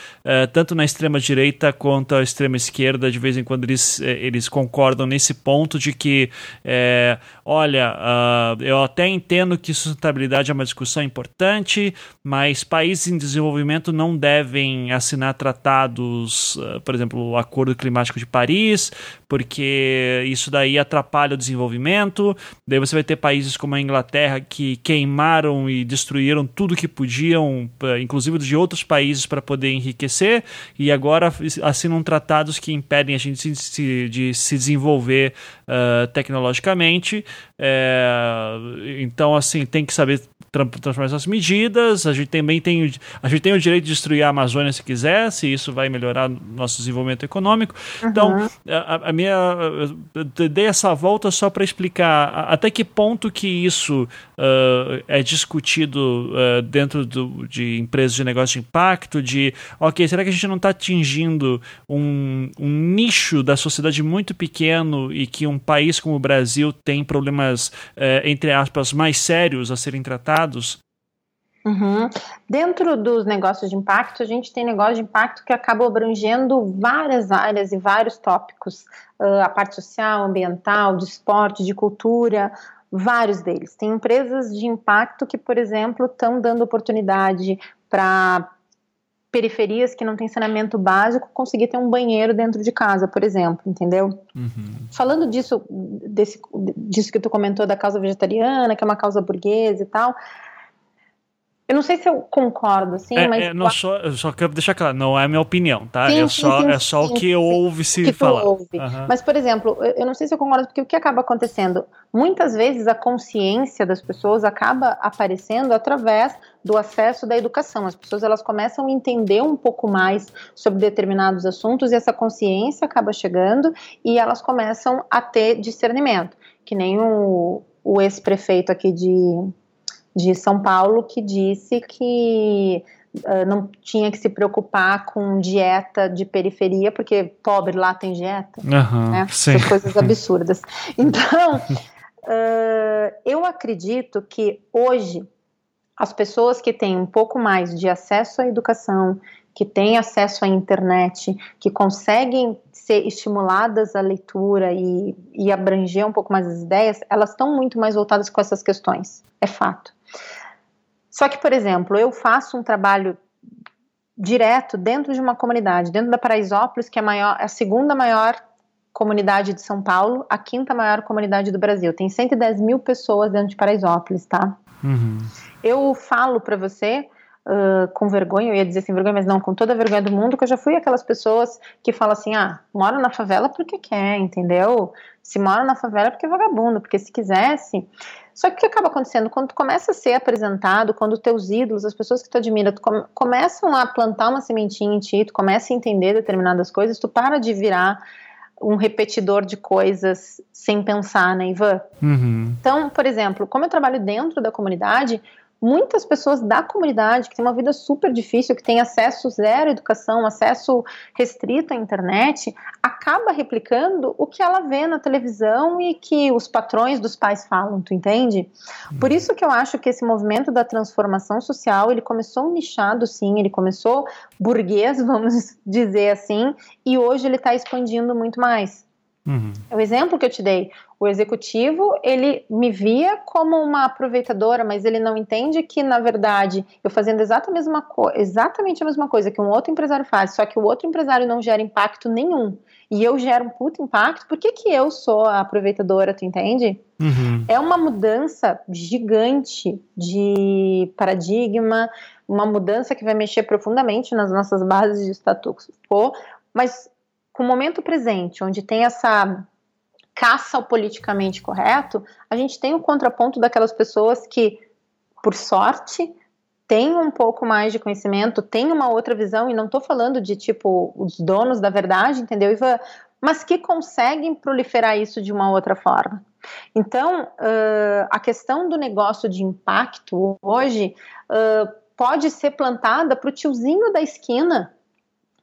tanto na extrema direita quanto à extrema esquerda de vez em quando eles, eh, eles concordam nesse ponto de que, é, olha, uh, eu até entendo que sustentabilidade é uma discussão importante, mas países em desenvolvimento não devem assinar tratados, uh, por exemplo, o Acordo Climático de Paris, porque isso daí atrapalha o desenvolvimento. Daí você vai ter países como a Inglaterra que queimaram e destruíram tudo que podiam, inclusive de outros países, para poder enriquecer, e agora assinam tratados que impedem a gente se, de se desenvolver uh, tecnologicamente. É, então, assim, tem que saber transformar essas medidas. A gente também tem, a gente tem o direito de destruir a Amazônia se quiser, se isso vai melhorar nosso desenvolvimento econômico. Então, uhum. Então, a, a, minha. Eu dei essa volta só para explicar até que ponto que isso uh, é discutido uh, dentro do, de empresas de negócio de impacto, de, ok, será que a gente não está atingindo um, um nicho da sociedade muito pequeno e que um país como o Brasil tem problemas, uh, entre aspas, mais sérios a serem tratados? Uhum. Dentro dos negócios de impacto, a gente tem negócio de impacto que acaba abrangendo várias áreas e vários tópicos, uh, a parte social, ambiental, de esporte, de cultura, vários deles. Tem empresas de impacto que, por exemplo, estão dando oportunidade para periferias que não têm saneamento básico conseguir ter um banheiro dentro de casa, por exemplo, entendeu? Uhum. Falando disso, desse, disso que tu comentou da causa vegetariana, que é uma causa burguesa e tal, Eu não sei se eu concordo, assim, é, mas. É, não só, eu só quero deixar claro, não é minha opinião, tá? Sim, é, sim, só, sim, é só o que eu ouvi se falar. Ouve. Uhum. Mas, por exemplo, eu não sei se eu concordo, porque o que acaba acontecendo? Muitas vezes a consciência das pessoas acaba aparecendo através do acesso da educação. As pessoas elas começam a entender um pouco mais sobre determinados assuntos e essa consciência acaba chegando e elas começam a ter discernimento. Que nem o, o ex-prefeito aqui de de São Paulo que disse que uh, não tinha que se preocupar com dieta de periferia, porque pobre lá tem dieta, uhum, né? Essas coisas absurdas. Então, uh, eu acredito que hoje as pessoas que têm um pouco mais de acesso à educação, que têm acesso à internet, que conseguem ser estimuladas à leitura e, e abranger um pouco mais as ideias, elas estão muito mais voltadas com essas questões. É fato. Só que, por exemplo, eu faço um trabalho direto dentro de uma comunidade, dentro da Paraisópolis, que é a, maior, a segunda maior comunidade de São Paulo, a quinta maior comunidade do Brasil. Tem 110 mil pessoas dentro de Paraisópolis, tá? Uhum. Eu falo para você uh, com vergonha, eu ia dizer sem vergonha, mas não, com toda a vergonha do mundo, que eu já fui aquelas pessoas que falam assim, ah, mora na favela porque quer, entendeu? Se mora na favela é porque é vagabundo, porque se quisesse... Só que o que acaba acontecendo? Quando tu começa a ser apresentado, quando teus ídolos, as pessoas que tu admira, tu come, começam a plantar uma sementinha em ti, tu começa a entender determinadas coisas, tu para de virar um repetidor de coisas sem pensar, né, Ivan? Uhum. Então, por exemplo, como eu trabalho dentro da comunidade, muitas pessoas da comunidade que têm uma vida super difícil, que têm acesso zero à educação, acesso restrito à internet, acaba replicando o que ela vê na televisão e que os patrões dos pais falam, tu entende? Por isso que eu acho que esse movimento da transformação social, ele começou nichado sim, ele começou burguês, vamos dizer assim, e hoje ele está expandindo muito mais. Uhum. O exemplo que eu te dei, o executivo, ele me via como uma aproveitadora, mas ele não entende que, na verdade, eu fazendo exatamente a mesma, exatamente a mesma coisa que um outro empresário faz, só que o outro empresário não gera impacto nenhum, e eu gero um puto impacto, por que, que eu sou a aproveitadora, tu entende? Uhum. É uma mudança gigante de paradigma, uma mudança que vai mexer profundamente nas nossas bases de status quo, mas com o momento presente, onde tem essa caça ao politicamente correto, a gente tem o contraponto daquelas pessoas que, por sorte, têm um pouco mais de conhecimento, têm uma outra visão, e não estou falando de tipo os donos da verdade, entendeu, Ivan? Mas que conseguem proliferar isso de uma outra forma. Então, uh, a questão do negócio de impacto hoje uh, pode ser plantada para o tiozinho da esquina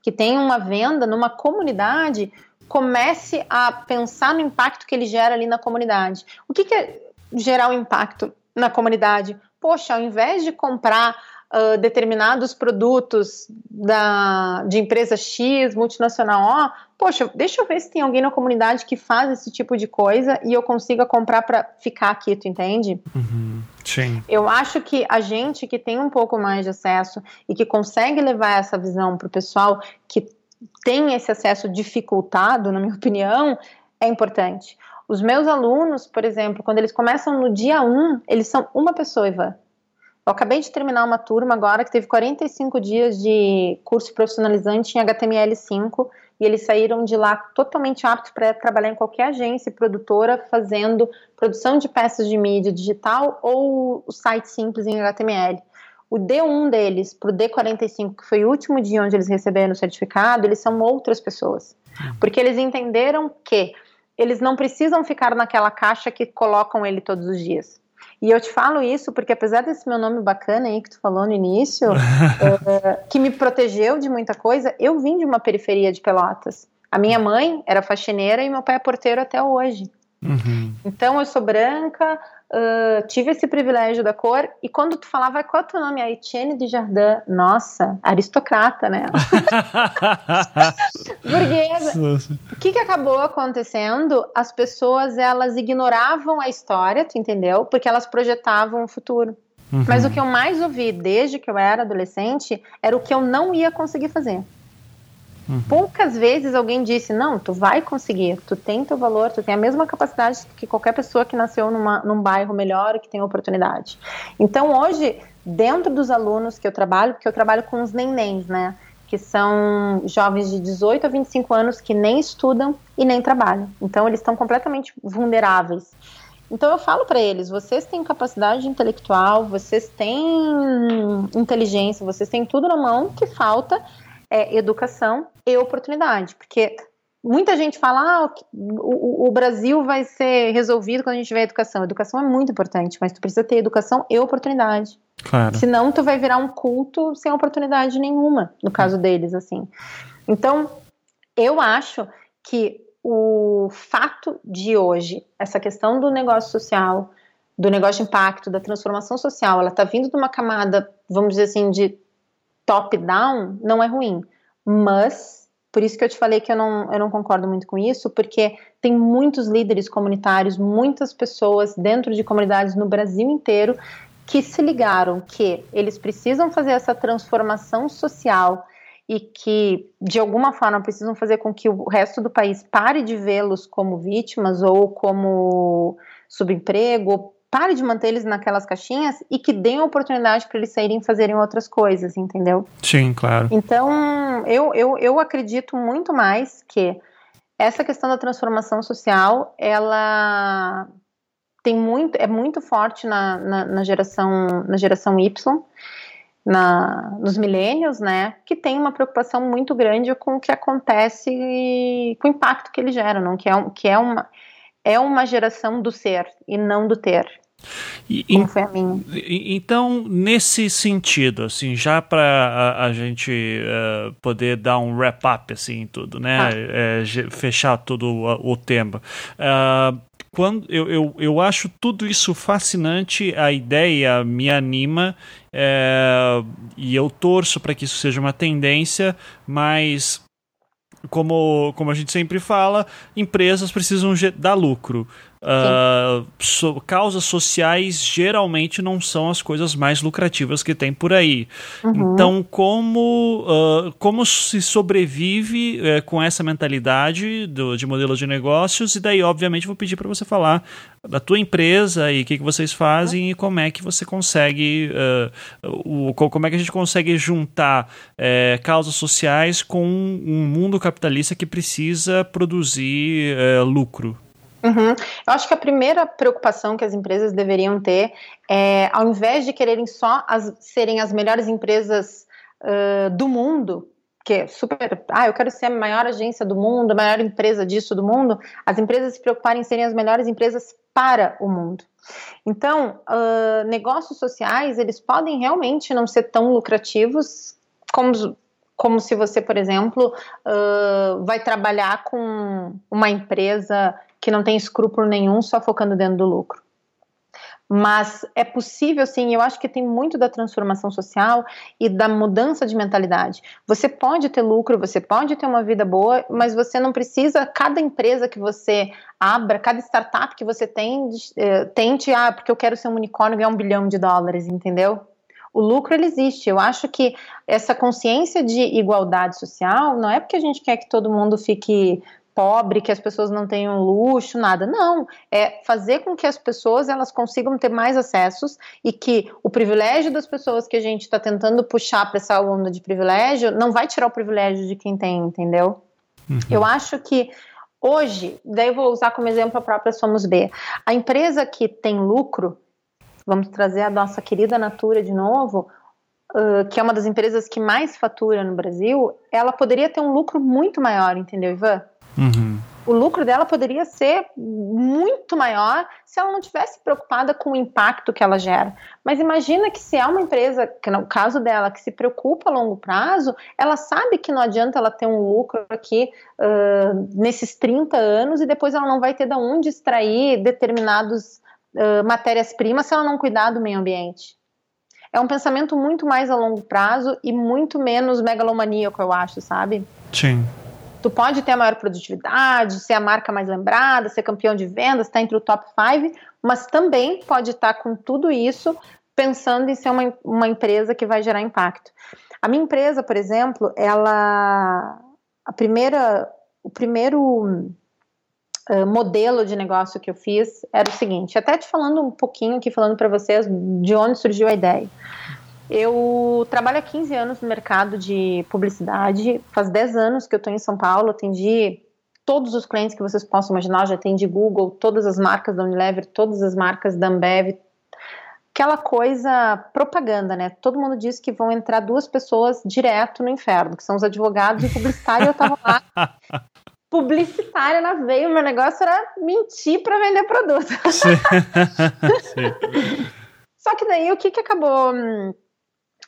que tem uma venda numa comunidade comece a pensar no impacto que ele gera ali na comunidade. O que, que é gerar o um impacto na comunidade? Poxa, ao invés de comprar uh, determinados produtos da, de empresa X, multinacional O, poxa, deixa eu ver se tem alguém na comunidade que faz esse tipo de coisa e eu consiga comprar para ficar aqui, tu entende? Uhum, sim. Eu acho que a gente que tem um pouco mais de acesso e que consegue levar essa visão para o pessoal que tem esse acesso dificultado, na minha opinião, é importante. Os meus alunos, por exemplo, quando eles começam no dia 1, eles são uma pessoa, Ivan. Eu acabei de terminar uma turma agora que teve 45 dias de curso profissionalizante em HTML5 e eles saíram de lá totalmente aptos para trabalhar em qualquer agência produtora fazendo produção de peças de mídia digital ou o site simples em HTML. O D1 deles para o D45, que foi o último dia onde eles receberam o certificado, eles são outras pessoas. Porque eles entenderam que eles não precisam ficar naquela caixa que colocam ele todos os dias. E eu te falo isso porque, apesar desse meu nome bacana aí que tu falou no início, é, que me protegeu de muita coisa, eu vim de uma periferia de Pelotas. A minha mãe era faxineira e meu pai é porteiro até hoje. Uhum. Então eu sou branca, uh, tive esse privilégio da cor, e quando tu falava qual é o teu nome? A Etienne de Jardim, nossa, aristocrata, né? Burguesa. O que, que acabou acontecendo? As pessoas, elas ignoravam a história, tu entendeu? Porque elas projetavam o futuro. Uhum. Mas o que eu mais ouvi desde que eu era adolescente era o que eu não ia conseguir fazer. Uhum. Poucas vezes alguém disse: Não, tu vai conseguir, tu tem teu valor, tu tem a mesma capacidade que qualquer pessoa que nasceu numa, num bairro melhor que tem oportunidade. Então hoje, dentro dos alunos que eu trabalho, porque eu trabalho com os nenéns, né? Que são jovens de 18 a 25 anos que nem estudam e nem trabalham. Então, eles estão completamente vulneráveis. Então, eu falo para eles: vocês têm capacidade intelectual, vocês têm inteligência, vocês têm tudo na mão, que falta é educação e oportunidade. Porque muita gente fala, ah, o, o, Brasil vai ser resolvido quando a gente tiver educação. educação é muito importante, mas tu precisa ter educação e oportunidade. Claro. Senão tu vai virar um culto sem oportunidade nenhuma, no caso deles, assim. Então, eu acho que o fato de hoje, essa questão do negócio social, do negócio de impacto, da transformação social, ela está vindo de uma camada, vamos dizer assim, de top-down, não é ruim. Mas por isso que eu te falei que eu não, eu não concordo muito com isso, porque tem muitos líderes comunitários, muitas pessoas dentro de comunidades no Brasil inteiro que se ligaram que eles precisam fazer essa transformação social e que, de alguma forma, precisam fazer com que o resto do país pare de vê-los como vítimas ou como subemprego, pare de manter eles naquelas caixinhas e que deem oportunidade para eles saírem e fazerem outras coisas, entendeu? Sim, claro. Então, eu, eu, eu acredito muito mais que essa questão da transformação social, ela tem muito, é muito forte na, na, na geração, na geração Y, na, nos milênios, né, que tem uma preocupação muito grande com o que acontece, com o impacto que ele gera, não? Que é, que é uma é uma geração do ser e não do ter. E. Então, nesse sentido, assim, já para a, a, gente uh, poder dar um wrap-up assim, em tudo, né? Ah. É, fechar todo o, o tema. Uh, quando eu, eu, eu acho tudo isso fascinante, a ideia me anima é, e eu torço para que isso seja uma tendência, mas como, como a gente sempre fala, empresas precisam dar lucro. Uh, so, causas sociais geralmente não são as coisas mais lucrativas que tem por aí. Uhum. Então, como, uh, como se sobrevive uh, com essa mentalidade do, de modelo de negócios? E daí, obviamente, vou pedir para você falar da tua empresa e o que, que vocês fazem uhum. e como é que você consegue, ah, o, como é que a gente consegue juntar eh, causas sociais com um mundo capitalista que precisa produzir eh, lucro. Uhum. Eu acho que a primeira preocupação que as empresas deveriam ter é, ao invés de quererem só as, serem as melhores empresas uh, do mundo, que é super, ah, eu quero ser a maior agência do mundo, a maior empresa disso do mundo, as empresas se preocuparem em serem as melhores empresas para o mundo. Então, uh, negócios sociais, eles podem realmente não ser tão lucrativos como como se você, por exemplo, uh, vai trabalhar com uma empresa que não tem escrúpulo nenhum, só focando dentro do lucro. Mas é possível, sim, eu acho que tem muito da transformação social e da mudança de mentalidade. Você pode ter lucro, você pode ter uma vida boa, mas você não precisa, cada empresa que você abra, cada startup que você tem, eh, tente, ah, porque eu quero ser um unicórnio e ganhar um bilhão de dólares, entendeu? O lucro ele existe. Eu acho que essa consciência de igualdade social não é porque a gente quer que todo mundo fique pobre, que as pessoas não tenham luxo, nada. Não, é fazer com que as pessoas elas consigam ter mais acessos e que o privilégio das pessoas que a gente está tentando puxar para essa onda de privilégio não vai tirar o privilégio de quem tem, entendeu? Uhum. Eu acho que hoje, daí eu vou usar como exemplo a própria Somos B. A empresa que tem lucro, vamos trazer a nossa querida Natura de novo, Uh, que é uma das empresas que mais fatura no Brasil, ela poderia ter um lucro muito maior, entendeu, Ivan? Uhum. O lucro dela poderia ser muito maior se ela não tivesse preocupada com o impacto que ela gera. Mas imagina que se é uma empresa, que no caso dela, que se preocupa a longo prazo, ela sabe que não adianta ela ter um lucro aqui uh, nesses 30 anos e depois ela não vai ter de onde extrair determinadas uh, matérias-primas se ela não cuidar do meio ambiente. É um pensamento muito mais a longo prazo e muito menos megalomaníaco, eu acho, sabe? Sim. Tu pode ter a maior produtividade, ser a marca mais lembrada, ser campeão de vendas, estar tá entre o top 5, mas também pode estar tá com tudo isso pensando em ser uma, uma empresa que vai gerar impacto. A minha empresa, por exemplo, ela a primeira o primeiro uh, modelo de negócio que eu fiz era o seguinte, até te falando um pouquinho aqui, falando para vocês de onde surgiu a ideia. Eu trabalho há 15 anos no mercado de publicidade, faz 10 anos que eu estou em São Paulo, atendi todos os clientes que vocês possam imaginar, já atendi Google, todas as marcas da Unilever, todas as marcas da Ambev, aquela coisa propaganda, né? Todo mundo diz que vão entrar duas pessoas direto no inferno, que são os advogados e publicitário, eu tava lá publicitária na veia, meu negócio era mentir para vender produto. Sim. Sim. Só que daí o que que acabou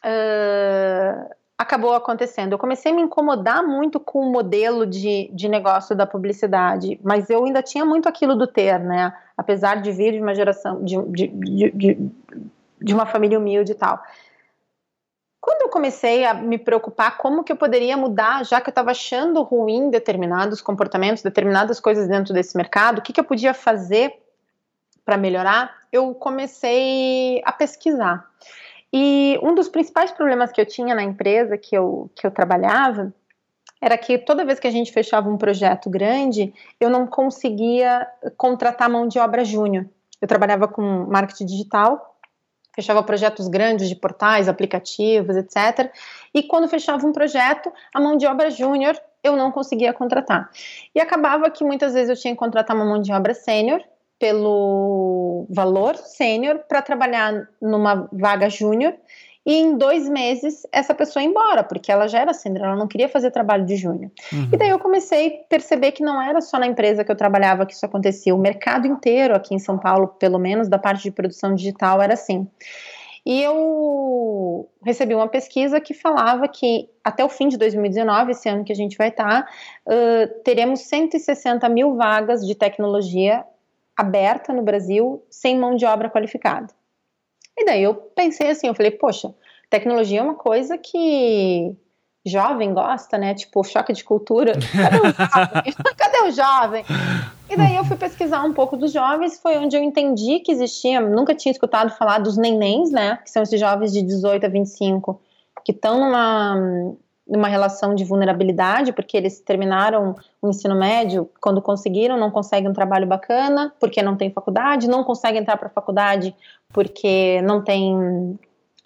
uh, acabou acontecendo? Eu comecei a me incomodar muito com o modelo de, de negócio da publicidade, mas eu ainda tinha muito aquilo do ter, né? Apesar de vir de uma geração, de, de, de, de uma família humilde e tal. Quando eu comecei a me preocupar como que eu poderia mudar, já que eu estava achando ruim determinados comportamentos, determinadas coisas dentro desse mercado, o que, que eu podia fazer para melhorar, eu comecei a pesquisar. E um dos principais problemas que eu tinha na empresa que eu, que eu trabalhava era que toda vez que a gente fechava um projeto grande, eu não conseguia contratar mão de obra júnior. Eu trabalhava com marketing digital, fechava projetos grandes de portais, aplicativos, etc. E quando fechava um projeto, a mão de obra júnior eu não conseguia contratar. E acabava que muitas vezes eu tinha que contratar uma mão de obra sênior pelo valor sênior para trabalhar numa vaga júnior e em dois meses essa pessoa ia embora, porque ela já era sênior, ela não queria fazer trabalho de júnior. Uhum. E daí eu comecei a perceber que não era só na empresa que eu trabalhava que isso acontecia, o mercado inteiro aqui em São Paulo, pelo menos da parte de produção digital, era assim. E eu recebi uma pesquisa que falava que até o fim de 2019, esse ano que a gente vai estar, uh, teremos 160 mil vagas de tecnologia aberta no Brasil sem mão de obra qualificada. E daí eu pensei assim, eu falei, poxa, tecnologia é uma coisa que jovem gosta, né? Tipo, choque de cultura. Cadê o jovem? Cadê o jovem? E daí eu fui pesquisar um pouco dos jovens, foi onde eu entendi que existia, nunca tinha escutado falar dos nenéns, né? Que são esses jovens de 18 a 25 que estão numa numa relação de vulnerabilidade, porque eles terminaram o ensino médio, quando conseguiram, não conseguem um trabalho bacana, porque não tem faculdade, não conseguem entrar para a faculdade porque não tem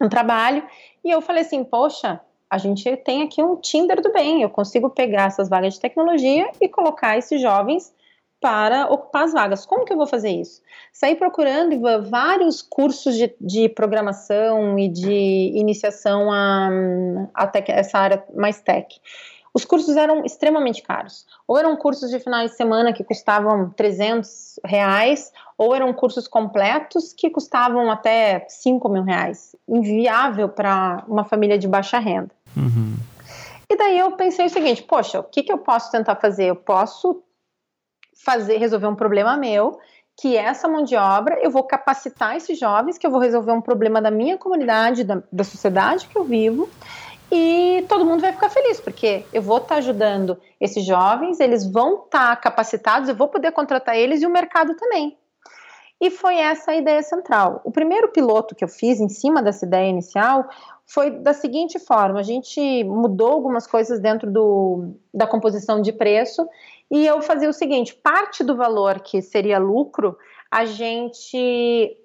um trabalho. E eu falei assim, poxa, a gente tem aqui um Tinder do bem, eu consigo pegar essas vagas de tecnologia e colocar esses jovens para ocupar as vagas. Como que eu vou fazer isso? Saí procurando vários cursos de, de programação e de iniciação a, a tech, essa área mais tech. Os cursos eram extremamente caros. Ou eram cursos de finais de semana que custavam 300 reais, ou eram cursos completos que custavam até 5 mil reais. Inviável para uma família de baixa renda. Uhum. E daí eu pensei o seguinte: poxa, o que, que eu posso tentar fazer? Eu posso fazer, resolver um problema meu, que é essa mão de obra, eu vou capacitar esses jovens, que eu vou resolver um problema da minha comunidade, da, da sociedade que eu vivo, e todo mundo vai ficar feliz, porque eu vou estar tá ajudando esses jovens, eles vão estar tá capacitados, eu vou poder contratar eles e o mercado também. E foi essa a ideia central. O primeiro piloto que eu fiz em cima dessa ideia inicial foi da seguinte forma: a gente mudou algumas coisas dentro do, da composição de preço e eu fazia o seguinte: parte do valor que seria lucro, a gente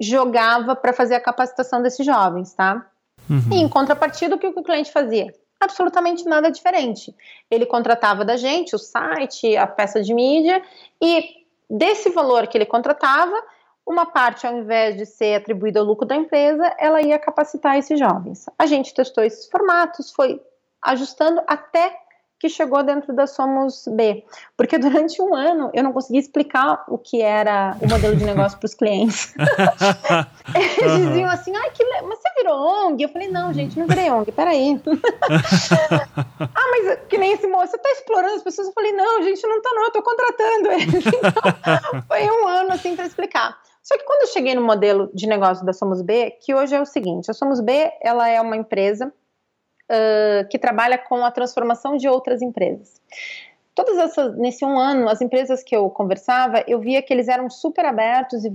jogava para fazer a capacitação desses jovens, tá? Uhum. E em contrapartida, o que o cliente fazia? Absolutamente nada diferente. Ele contratava da gente o site, a peça de mídia, e desse valor que ele contratava, uma parte, ao invés de ser atribuída ao lucro da empresa, ela ia capacitar esses jovens. A gente testou esses formatos, foi ajustando até que chegou dentro da Somos B. Porque durante um ano eu não conseguia explicar o que era o modelo de negócio para os clientes. Eles diziam assim, ai, que le... mas você virou ONG? Eu falei, não, gente, não virei ONG, peraí. ah, mas que nem esse moço, você está explorando as pessoas? Eu falei, não, gente, não está não, eu estou contratando eles. Então, foi um ano assim para explicar. Só que quando eu cheguei no modelo de negócio da Somos B, que hoje é o seguinte, a Somos B, ela é uma empresa que trabalha com a transformação de outras empresas. Todas essas, nesse um ano, as empresas que eu conversava, eu via que eles eram super abertos e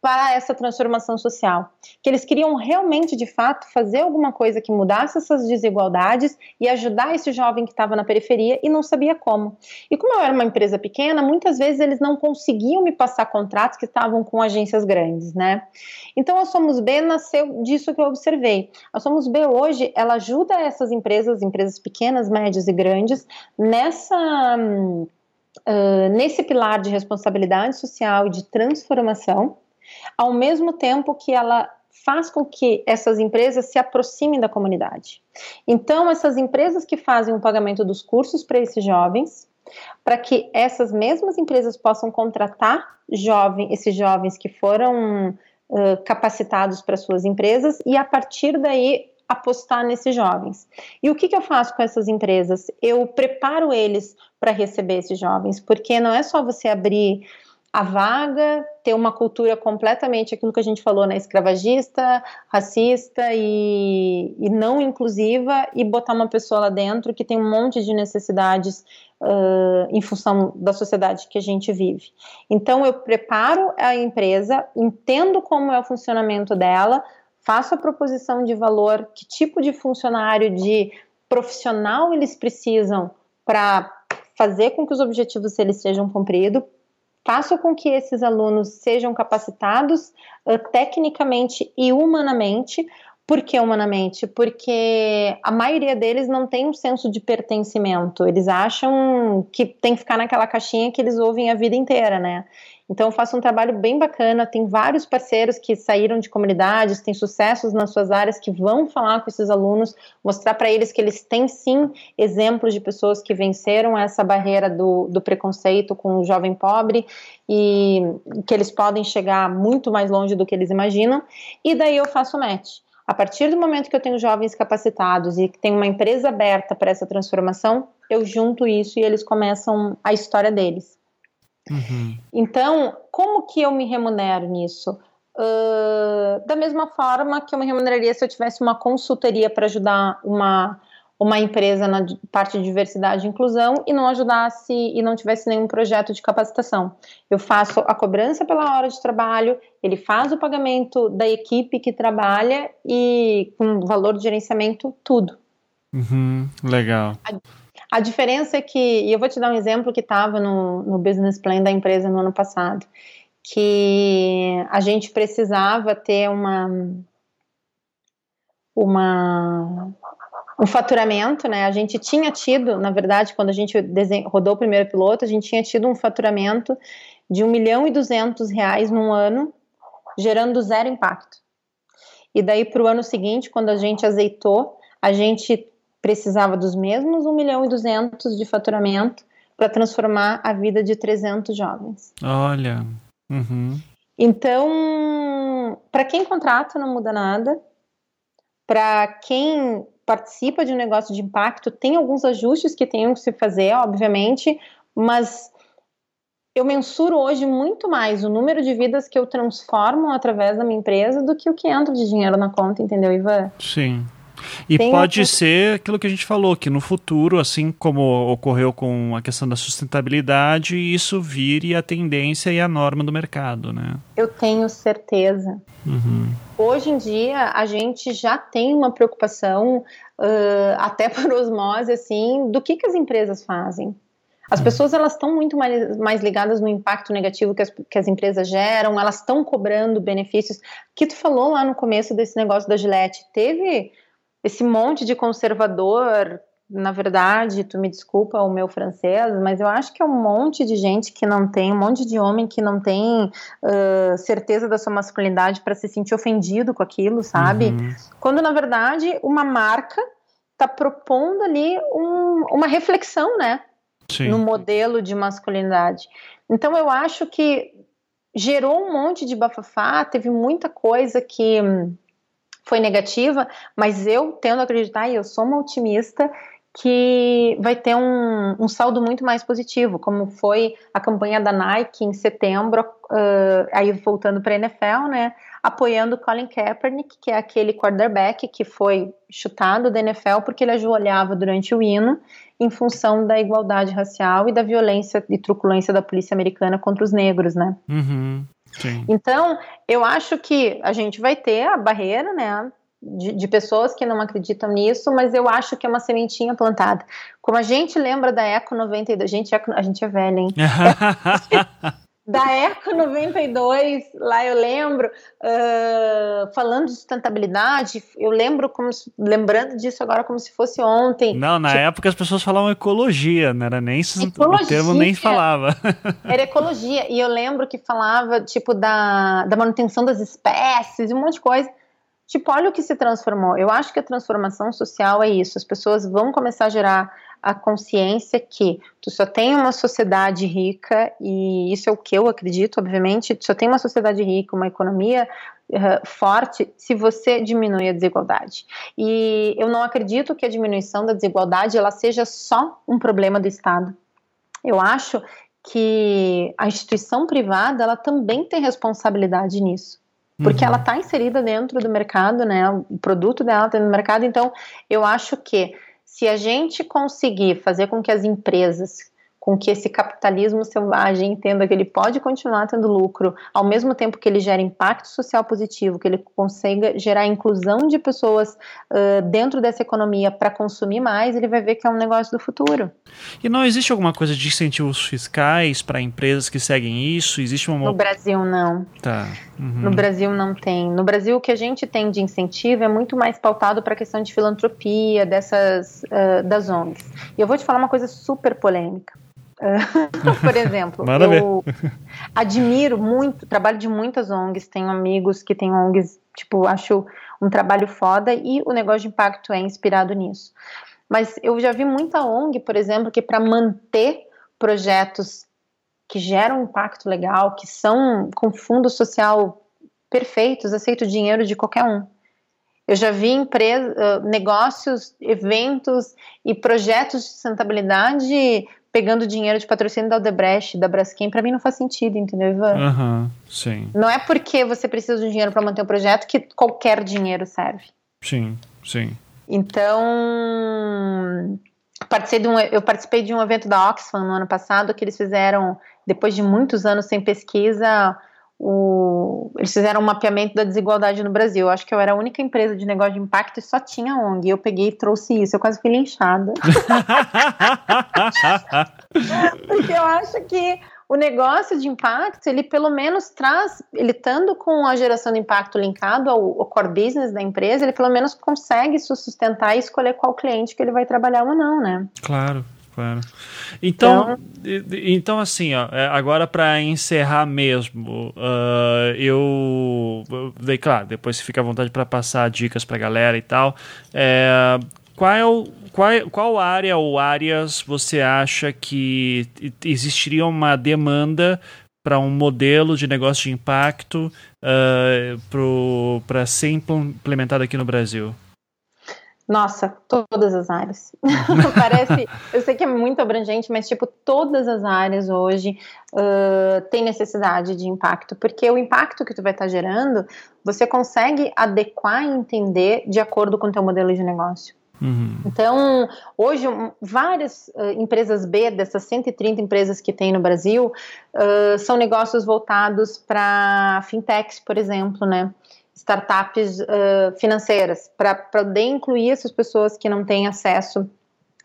para essa transformação social, que eles queriam realmente, de fato, fazer alguma coisa que mudasse essas desigualdades e ajudar esse jovem que estava na periferia e não sabia como. E como eu era uma empresa pequena, muitas vezes eles não conseguiam me passar contratos que estavam com agências grandes, né? Então a Somos B nasceu disso que eu observei. A Somos B hoje, ela ajuda essas empresas, empresas pequenas, médias e grandes, nessa uh, nesse pilar de responsabilidade social e de transformação ao mesmo tempo que ela faz com que essas empresas se aproximem da comunidade. Então, essas empresas que fazem o pagamento dos cursos para esses jovens, para que essas mesmas empresas possam contratar jovem, esses jovens que foram uh, capacitados para suas empresas e a partir daí apostar nesses jovens. E o que, que eu faço com essas empresas? Eu preparo eles para receber esses jovens, porque não é só você abrir a vaga, ter uma cultura completamente aquilo que a gente falou, né, escravagista, racista e, e não inclusiva, e botar uma pessoa lá dentro que tem um monte de necessidades uh, em função da sociedade que a gente vive. Então, eu preparo a empresa, entendo como é o funcionamento dela, faço a proposição de valor, que tipo de funcionário, de profissional eles precisam para fazer com que os objetivos eles sejam cumpridos, faço com que esses alunos sejam capacitados uh, tecnicamente e humanamente. Por que humanamente? Porque a maioria deles não tem um senso de pertencimento. Eles acham que tem que ficar naquela caixinha que eles ouvem a vida inteira, né? Então, eu faço um trabalho bem bacana. Tem vários parceiros que saíram de comunidades, têm sucessos nas suas áreas, que vão falar com esses alunos, mostrar para eles que eles têm sim exemplos de pessoas que venceram essa barreira do, do preconceito com o jovem pobre e que eles podem chegar muito mais longe do que eles imaginam. E daí eu faço o match. A partir do momento que eu tenho jovens capacitados e que tem uma empresa aberta para essa transformação, eu junto isso e eles começam a história deles. Uhum. Então, como que eu me remunero nisso? Uh, da mesma forma que eu me remuneraria se eu tivesse uma consultoria para ajudar uma, uma empresa na parte de diversidade e inclusão e não ajudasse e não tivesse nenhum projeto de capacitação. Eu faço a cobrança pela hora de trabalho, ele faz o pagamento da equipe que trabalha e com valor de gerenciamento, tudo. Uhum, legal. A, a diferença é que, e eu vou te dar um exemplo que estava no, no business plan da empresa no ano passado, que a gente precisava ter uma uma um faturamento, né? A gente tinha tido, na verdade, quando a gente rodou o primeiro piloto, a gente tinha tido um faturamento de 1 milhão e 200 reais num ano, gerando zero impacto. E daí, para o ano seguinte, quando a gente azeitou, a gente precisava dos mesmos 1 milhão e 200 de faturamento para transformar a vida de 300 jovens. Olha. Uhum. Então, para quem contrata não muda nada. Para quem participa de um negócio de impacto, tem alguns ajustes que tenham que se fazer, obviamente, mas eu mensuro hoje muito mais o número de vidas que eu transformo através da minha empresa do que o que entra de dinheiro na conta, entendeu, Ivan? Sim. E Tem pode outra... ser aquilo que a gente falou, que no futuro, assim como ocorreu com a questão da sustentabilidade, isso vire a tendência e a norma do mercado, né? Eu tenho certeza. Uhum. Hoje em dia, a gente já tem uma preocupação, uh, até por osmose, assim, do que, que as empresas fazem. As uhum. pessoas elas estão muito mais, mais, ligadas no impacto negativo que as, que as empresas geram, elas estão cobrando benefícios. Que tu falou lá no começo desse negócio da Gillette, teve esse monte de conservador, na verdade, tu me desculpa o meu francês, mas eu acho que é um monte de gente que não tem, um monte de homem que não tem uh, certeza da sua masculinidade para se sentir ofendido com aquilo, sabe? Uhum. Quando na verdade uma marca está propondo ali um, uma reflexão, né? Sim. No modelo de masculinidade. Então eu acho que gerou um monte de bafafá, teve muita coisa que foi negativa, mas eu tendo a acreditar, e eu sou uma otimista, que vai ter um, um, saldo muito mais positivo, como foi a campanha da Nike em setembro, uh, aí voltando para a NFL, né, apoiando Colin Kaepernick, que é aquele quarterback que foi chutado da NFL porque ele ajoelhava durante o hino em função da igualdade racial e da violência e truculência da polícia americana contra os negros, né? Uhum. Sim. Então, eu acho que a gente vai ter a barreira, né? De, de, pessoas que não acreditam nisso, mas eu acho que é uma sementinha plantada. Como a gente lembra da Eco 92, a gente é, a gente é velha, hein? da Eco 92, lá eu lembro, uh, falando de sustentabilidade, eu lembro como lembrando disso agora como se fosse ontem. Não, na tipo, época as pessoas falavam ecologia, não era nem ecologia, o termo nem falava. Era ecologia, e eu lembro que falava tipo da, da manutenção das espécies e um monte de coisa. Tipo, olha o que se transformou. Eu acho que a transformação social é isso. As pessoas vão começar a gerar a consciência que tu só tem uma sociedade rica, e isso é o que eu acredito, obviamente, tu só tem uma sociedade rica, uma economia uh, forte, se você diminui a desigualdade. E eu não acredito que a diminuição da desigualdade ela seja só um problema do Estado. Eu acho que a instituição privada ela também tem responsabilidade nisso porque uhum. ela está inserida dentro do mercado, né? O produto dela está no mercado, então eu acho que se a gente conseguir fazer com que as empresas com que esse capitalismo selvagem entenda que ele pode continuar tendo lucro, ao mesmo tempo que ele gera impacto social positivo, que ele consiga gerar inclusão de pessoas uh, dentro dessa economia para consumir mais, ele vai ver que é um negócio do futuro. E não existe alguma coisa de incentivos fiscais para empresas que seguem isso? Existe uma... No Brasil, não. Tá. Uhum. No Brasil, não tem. No Brasil, o que a gente tem de incentivo é muito mais pautado para a questão de filantropia, dessas, uh, das ONGs. E eu vou te falar uma coisa super polêmica. Por exemplo, eu admiro muito o trabalho de muitas ONGs, tenho amigos que têm ONGs, tipo, acho um trabalho foda e o negócio de impacto é inspirado nisso. Mas eu já vi muita ONG, por exemplo, que para manter projetos que geram impacto legal, que são com fundo social perfeitos, aceita o dinheiro de qualquer um. Eu já vi empresa, negócios, eventos e projetos de sustentabilidade pegando dinheiro de patrocínio da Odebrecht, da Braskem, para mim não faz sentido, entendeu, Ivan? Uhum, sim. Não é porque você precisa de dinheiro para manter o projeto que qualquer dinheiro serve. Sim, sim. Então, participei de um, eu participei de um evento da Oxfam no ano passado que eles fizeram, depois de muitos anos sem pesquisa, o, eles fizeram um mapeamento da desigualdade no Brasil. Eu acho que eu era a única empresa de negócio de impacto e só tinha ONG. Eu peguei e trouxe isso. Eu quase fui linchada. Porque eu acho que o negócio de impacto, ele pelo menos traz, ele estando com a geração de impacto linkado ao, ao, core business da empresa, ele pelo menos consegue se sustentar e escolher qual cliente que ele vai trabalhar ou não, né? Claro. Claro. Então, então, então assim, ó, é, agora para encerrar mesmo, uh, eu, daí, claro, depois você fica à vontade para passar dicas para a galera e tal. É, qual, qual, qual área ou áreas você acha que existiria uma demanda para um modelo de negócio de impacto uh, para ser implementado aqui no Brasil? Nossa, todas as áreas. Parece, eu sei que é muito abrangente, mas tipo todas as áreas hoje uh, têm necessidade de impacto, porque o impacto que tu vai estar tá gerando, você consegue adequar e entender de acordo com o teu modelo de negócio. Uhum. Então, hoje, várias uh, empresas B, dessas 130 empresas que tem no Brasil, uh, são negócios voltados para fintechs, por exemplo, né? Startups uh, financeiras, para poder incluir essas pessoas que não têm acesso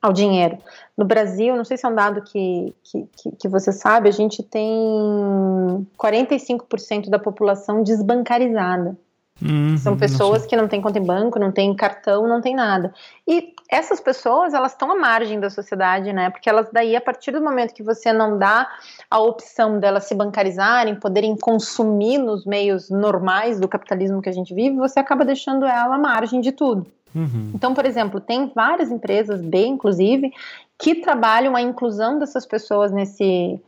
ao dinheiro. No Brasil, não sei se é um dado que, que, que você sabe, a gente tem 45% da população desbancarizada. Uhum, São pessoas que não têm conta em banco, não têm cartão, não tem nada. E essas pessoas, elas estão à margem da sociedade, né? Porque elas daí, a partir do momento que você não dá a opção delas se bancarizarem, poderem consumir nos meios normais do capitalismo que a gente vive, você acaba deixando ela à margem de tudo. Uhum. Então, por exemplo, tem várias empresas B, inclusive, que trabalham a inclusão dessas pessoas nesse,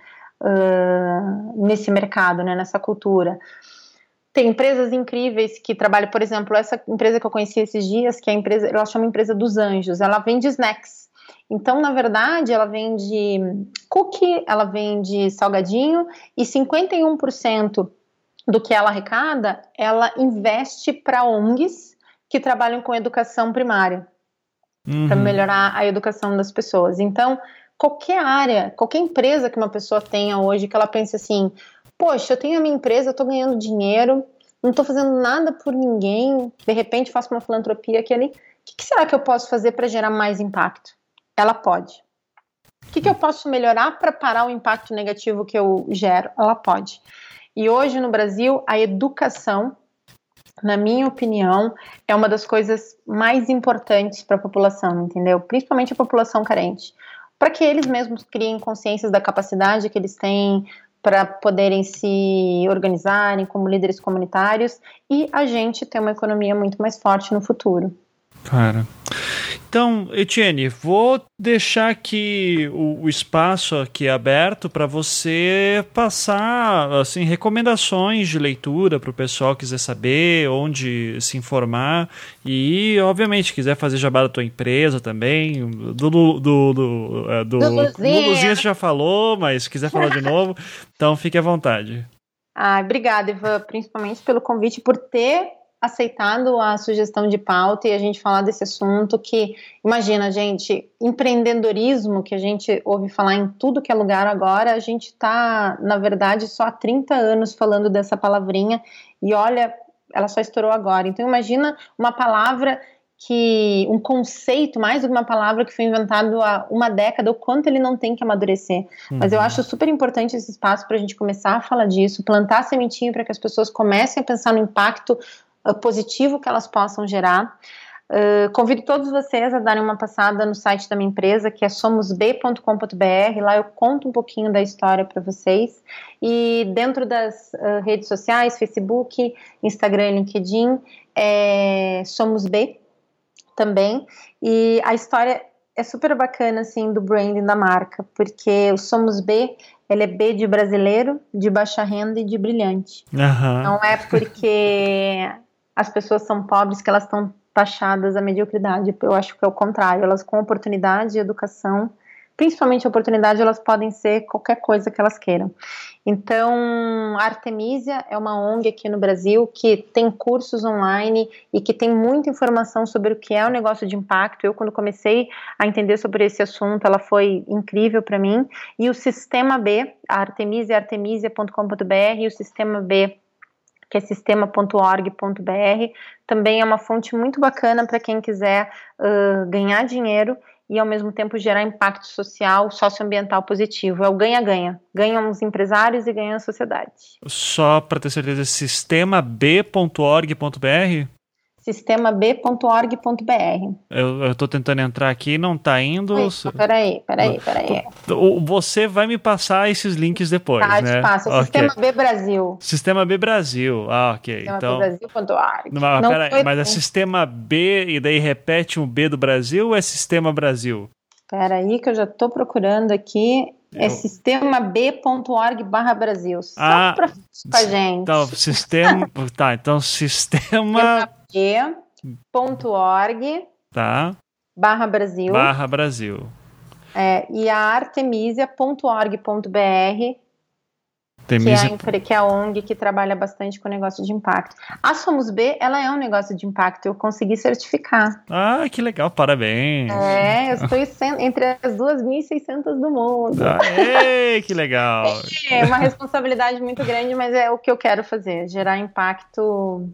uh, nesse mercado, né, nessa cultura. Tem empresas incríveis que trabalham, por exemplo, essa empresa que eu conheci esses dias, que é a empresa, ela chama empresa dos anjos, ela vende snacks. Então, na verdade, ela vende cookie, ela vende salgadinho e 51% do que ela arrecada, ela investe para ONGs que trabalham com educação primária, uhum. para melhorar a educação das pessoas. Então, qualquer área, qualquer empresa que uma pessoa tenha hoje, que ela pense assim, poxa, eu tenho a minha empresa, eu tô ganhando dinheiro, não tô fazendo nada por ninguém, de repente faço uma filantropia aqui ali. O que, que será que eu posso fazer para gerar mais impacto? Ela pode. O que, que eu posso melhorar para parar o impacto negativo que eu gero? Ela pode. E hoje no Brasil, a educação, na minha opinião, é uma das coisas mais importantes para a população, entendeu? Principalmente a população carente. Para que eles mesmos criem consciências da capacidade que eles têm para poderem se organizarem como líderes comunitários e a gente ter uma economia muito mais forte no futuro. Cara. Então, Etienne, vou deixar aqui o, o espaço aqui aberto para você passar assim recomendações de leitura para o pessoal que quiser saber, onde se informar e, obviamente, quiser fazer jabá da tua empresa também, do do do, do, é, do, do Luzinha você já falou, mas se quiser falar de novo, então fique à vontade. Ah, obrigada, Ivan, principalmente pelo convite por ter aceitado a sugestão de pauta e a gente falar desse assunto que, imagina, gente, empreendedorismo, que a gente ouve falar em tudo que é lugar agora, a gente está, na verdade, só há 30 anos falando dessa palavrinha e olha, ela só estourou agora. Então, imagina uma palavra que um conceito, mais do que uma palavra que foi inventado há uma década, o quanto ele não tem que amadurecer. Uhum. Mas eu uhum. acho super importante esse espaço para a gente começar a falar disso, plantar sementinho para que as pessoas comecem a pensar no impacto positivo que elas possam gerar. Uh, convido todos vocês a darem uma passada no site da minha empresa, que é somosb.com.br. Lá eu conto um pouquinho da história para vocês. E dentro das uh, redes sociais, Facebook, Instagram e LinkedIn, é Somos B também. E a história é super bacana, assim, do branding da marca, porque o Somos B, ele é B de brasileiro, de baixa renda e de brilhante. Uhum. Não é porque as pessoas são pobres que elas estão taxadas à mediocridade. Eu acho que é o contrário. Elas com oportunidade e educação, principalmente oportunidade, elas podem ser qualquer coisa que elas queiram. Então, a Artemisia é uma ONG aqui no Brasil que tem cursos online e que tem muita informação sobre o que é o negócio de impacto. Eu, quando comecei a entender sobre esse assunto, ela foi incrível para mim. E o Sistema B, a Artemisia, artemisia.com.br, e o Sistema B que é sistema.org.br, também é uma fonte muito bacana para quem quiser uh, ganhar dinheiro e ao mesmo tempo gerar impacto social, socioambiental positivo. É o ganha-ganha. Ganham os empresários e ganham a sociedade. Só para ter certeza, sistemab.org.br? sistemab.org.br. Eu, estou tentando entrar aqui, não está indo. Isso, peraí, peraí, peraí. Você vai me passar esses links depois, tá, né? Passa. Okay. Sistema B Brasil. Sistema B Brasil. Ah, ok. Sistema então. Brasil.org. Não, não peraí, mas é Sistema B e daí repete um B do Brasil ou é Sistema Brasil? Peraí, que eu já estou procurando aqui. É sistema b.org barra Brasil. Só ah, pra com a gente. Então, sistema. tá, então sistema e.org tá. barra Brasil. Barra Brasil. É, e a artemisia.org.br que é, a, que é a ONG que trabalha bastante com negócio de impacto. A Somos B, ela é um negócio de impacto, eu consegui certificar. Ah, que legal, parabéns. É, eu estou entre as 2.600 do mundo. Aê, que legal. É uma responsabilidade muito grande, mas é o que eu quero fazer, gerar impacto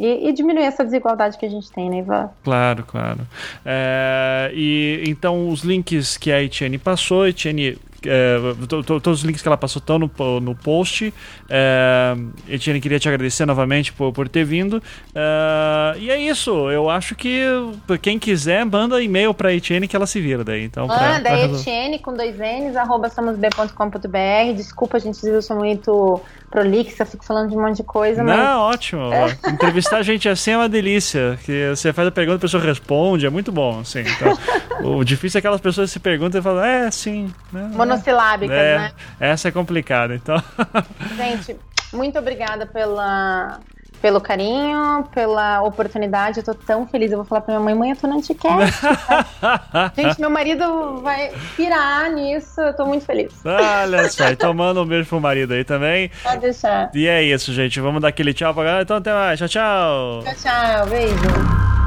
e, e, diminuir essa desigualdade que a gente tem, né, Ivan? Claro, claro. É, e então os links que a Etienne passou, Etienne é, todos os links que ela passou estão no, no post. É, Etienne, queria te agradecer novamente por, por ter vindo. É, e é isso. Eu acho que quem quiser, manda e-mail para Etienne que ela se vira daí. Então, manda, pra, pra... Etienne com dois N's, arroba somosb.com.br. Desculpa, gente, eu sou muito prolixa, fico falando de um monte de coisa. Não, mas... ótimo. É. Entrevistar a gente assim é uma delícia. Que você faz a pergunta, a pessoa responde, é muito bom. Assim. Então, o difícil é aquelas pessoas que se perguntam e falam, é, sim. Né? monossilábicas, é, né? Essa é complicada, então. Gente, muito obrigada pela, pelo carinho, pela oportunidade. Eu tô tão feliz. Eu vou falar pra minha mãe, mãe, eu tô no Anticast. Gente, meu marido vai pirar nisso. Eu tô muito feliz. Olha só, então manda um beijo pro marido aí também. Pode deixar. E é isso, gente. Vamos dar aquele tchau pra galera. Então até mais. Tchau, tchau. Tchau, tchau. Beijo.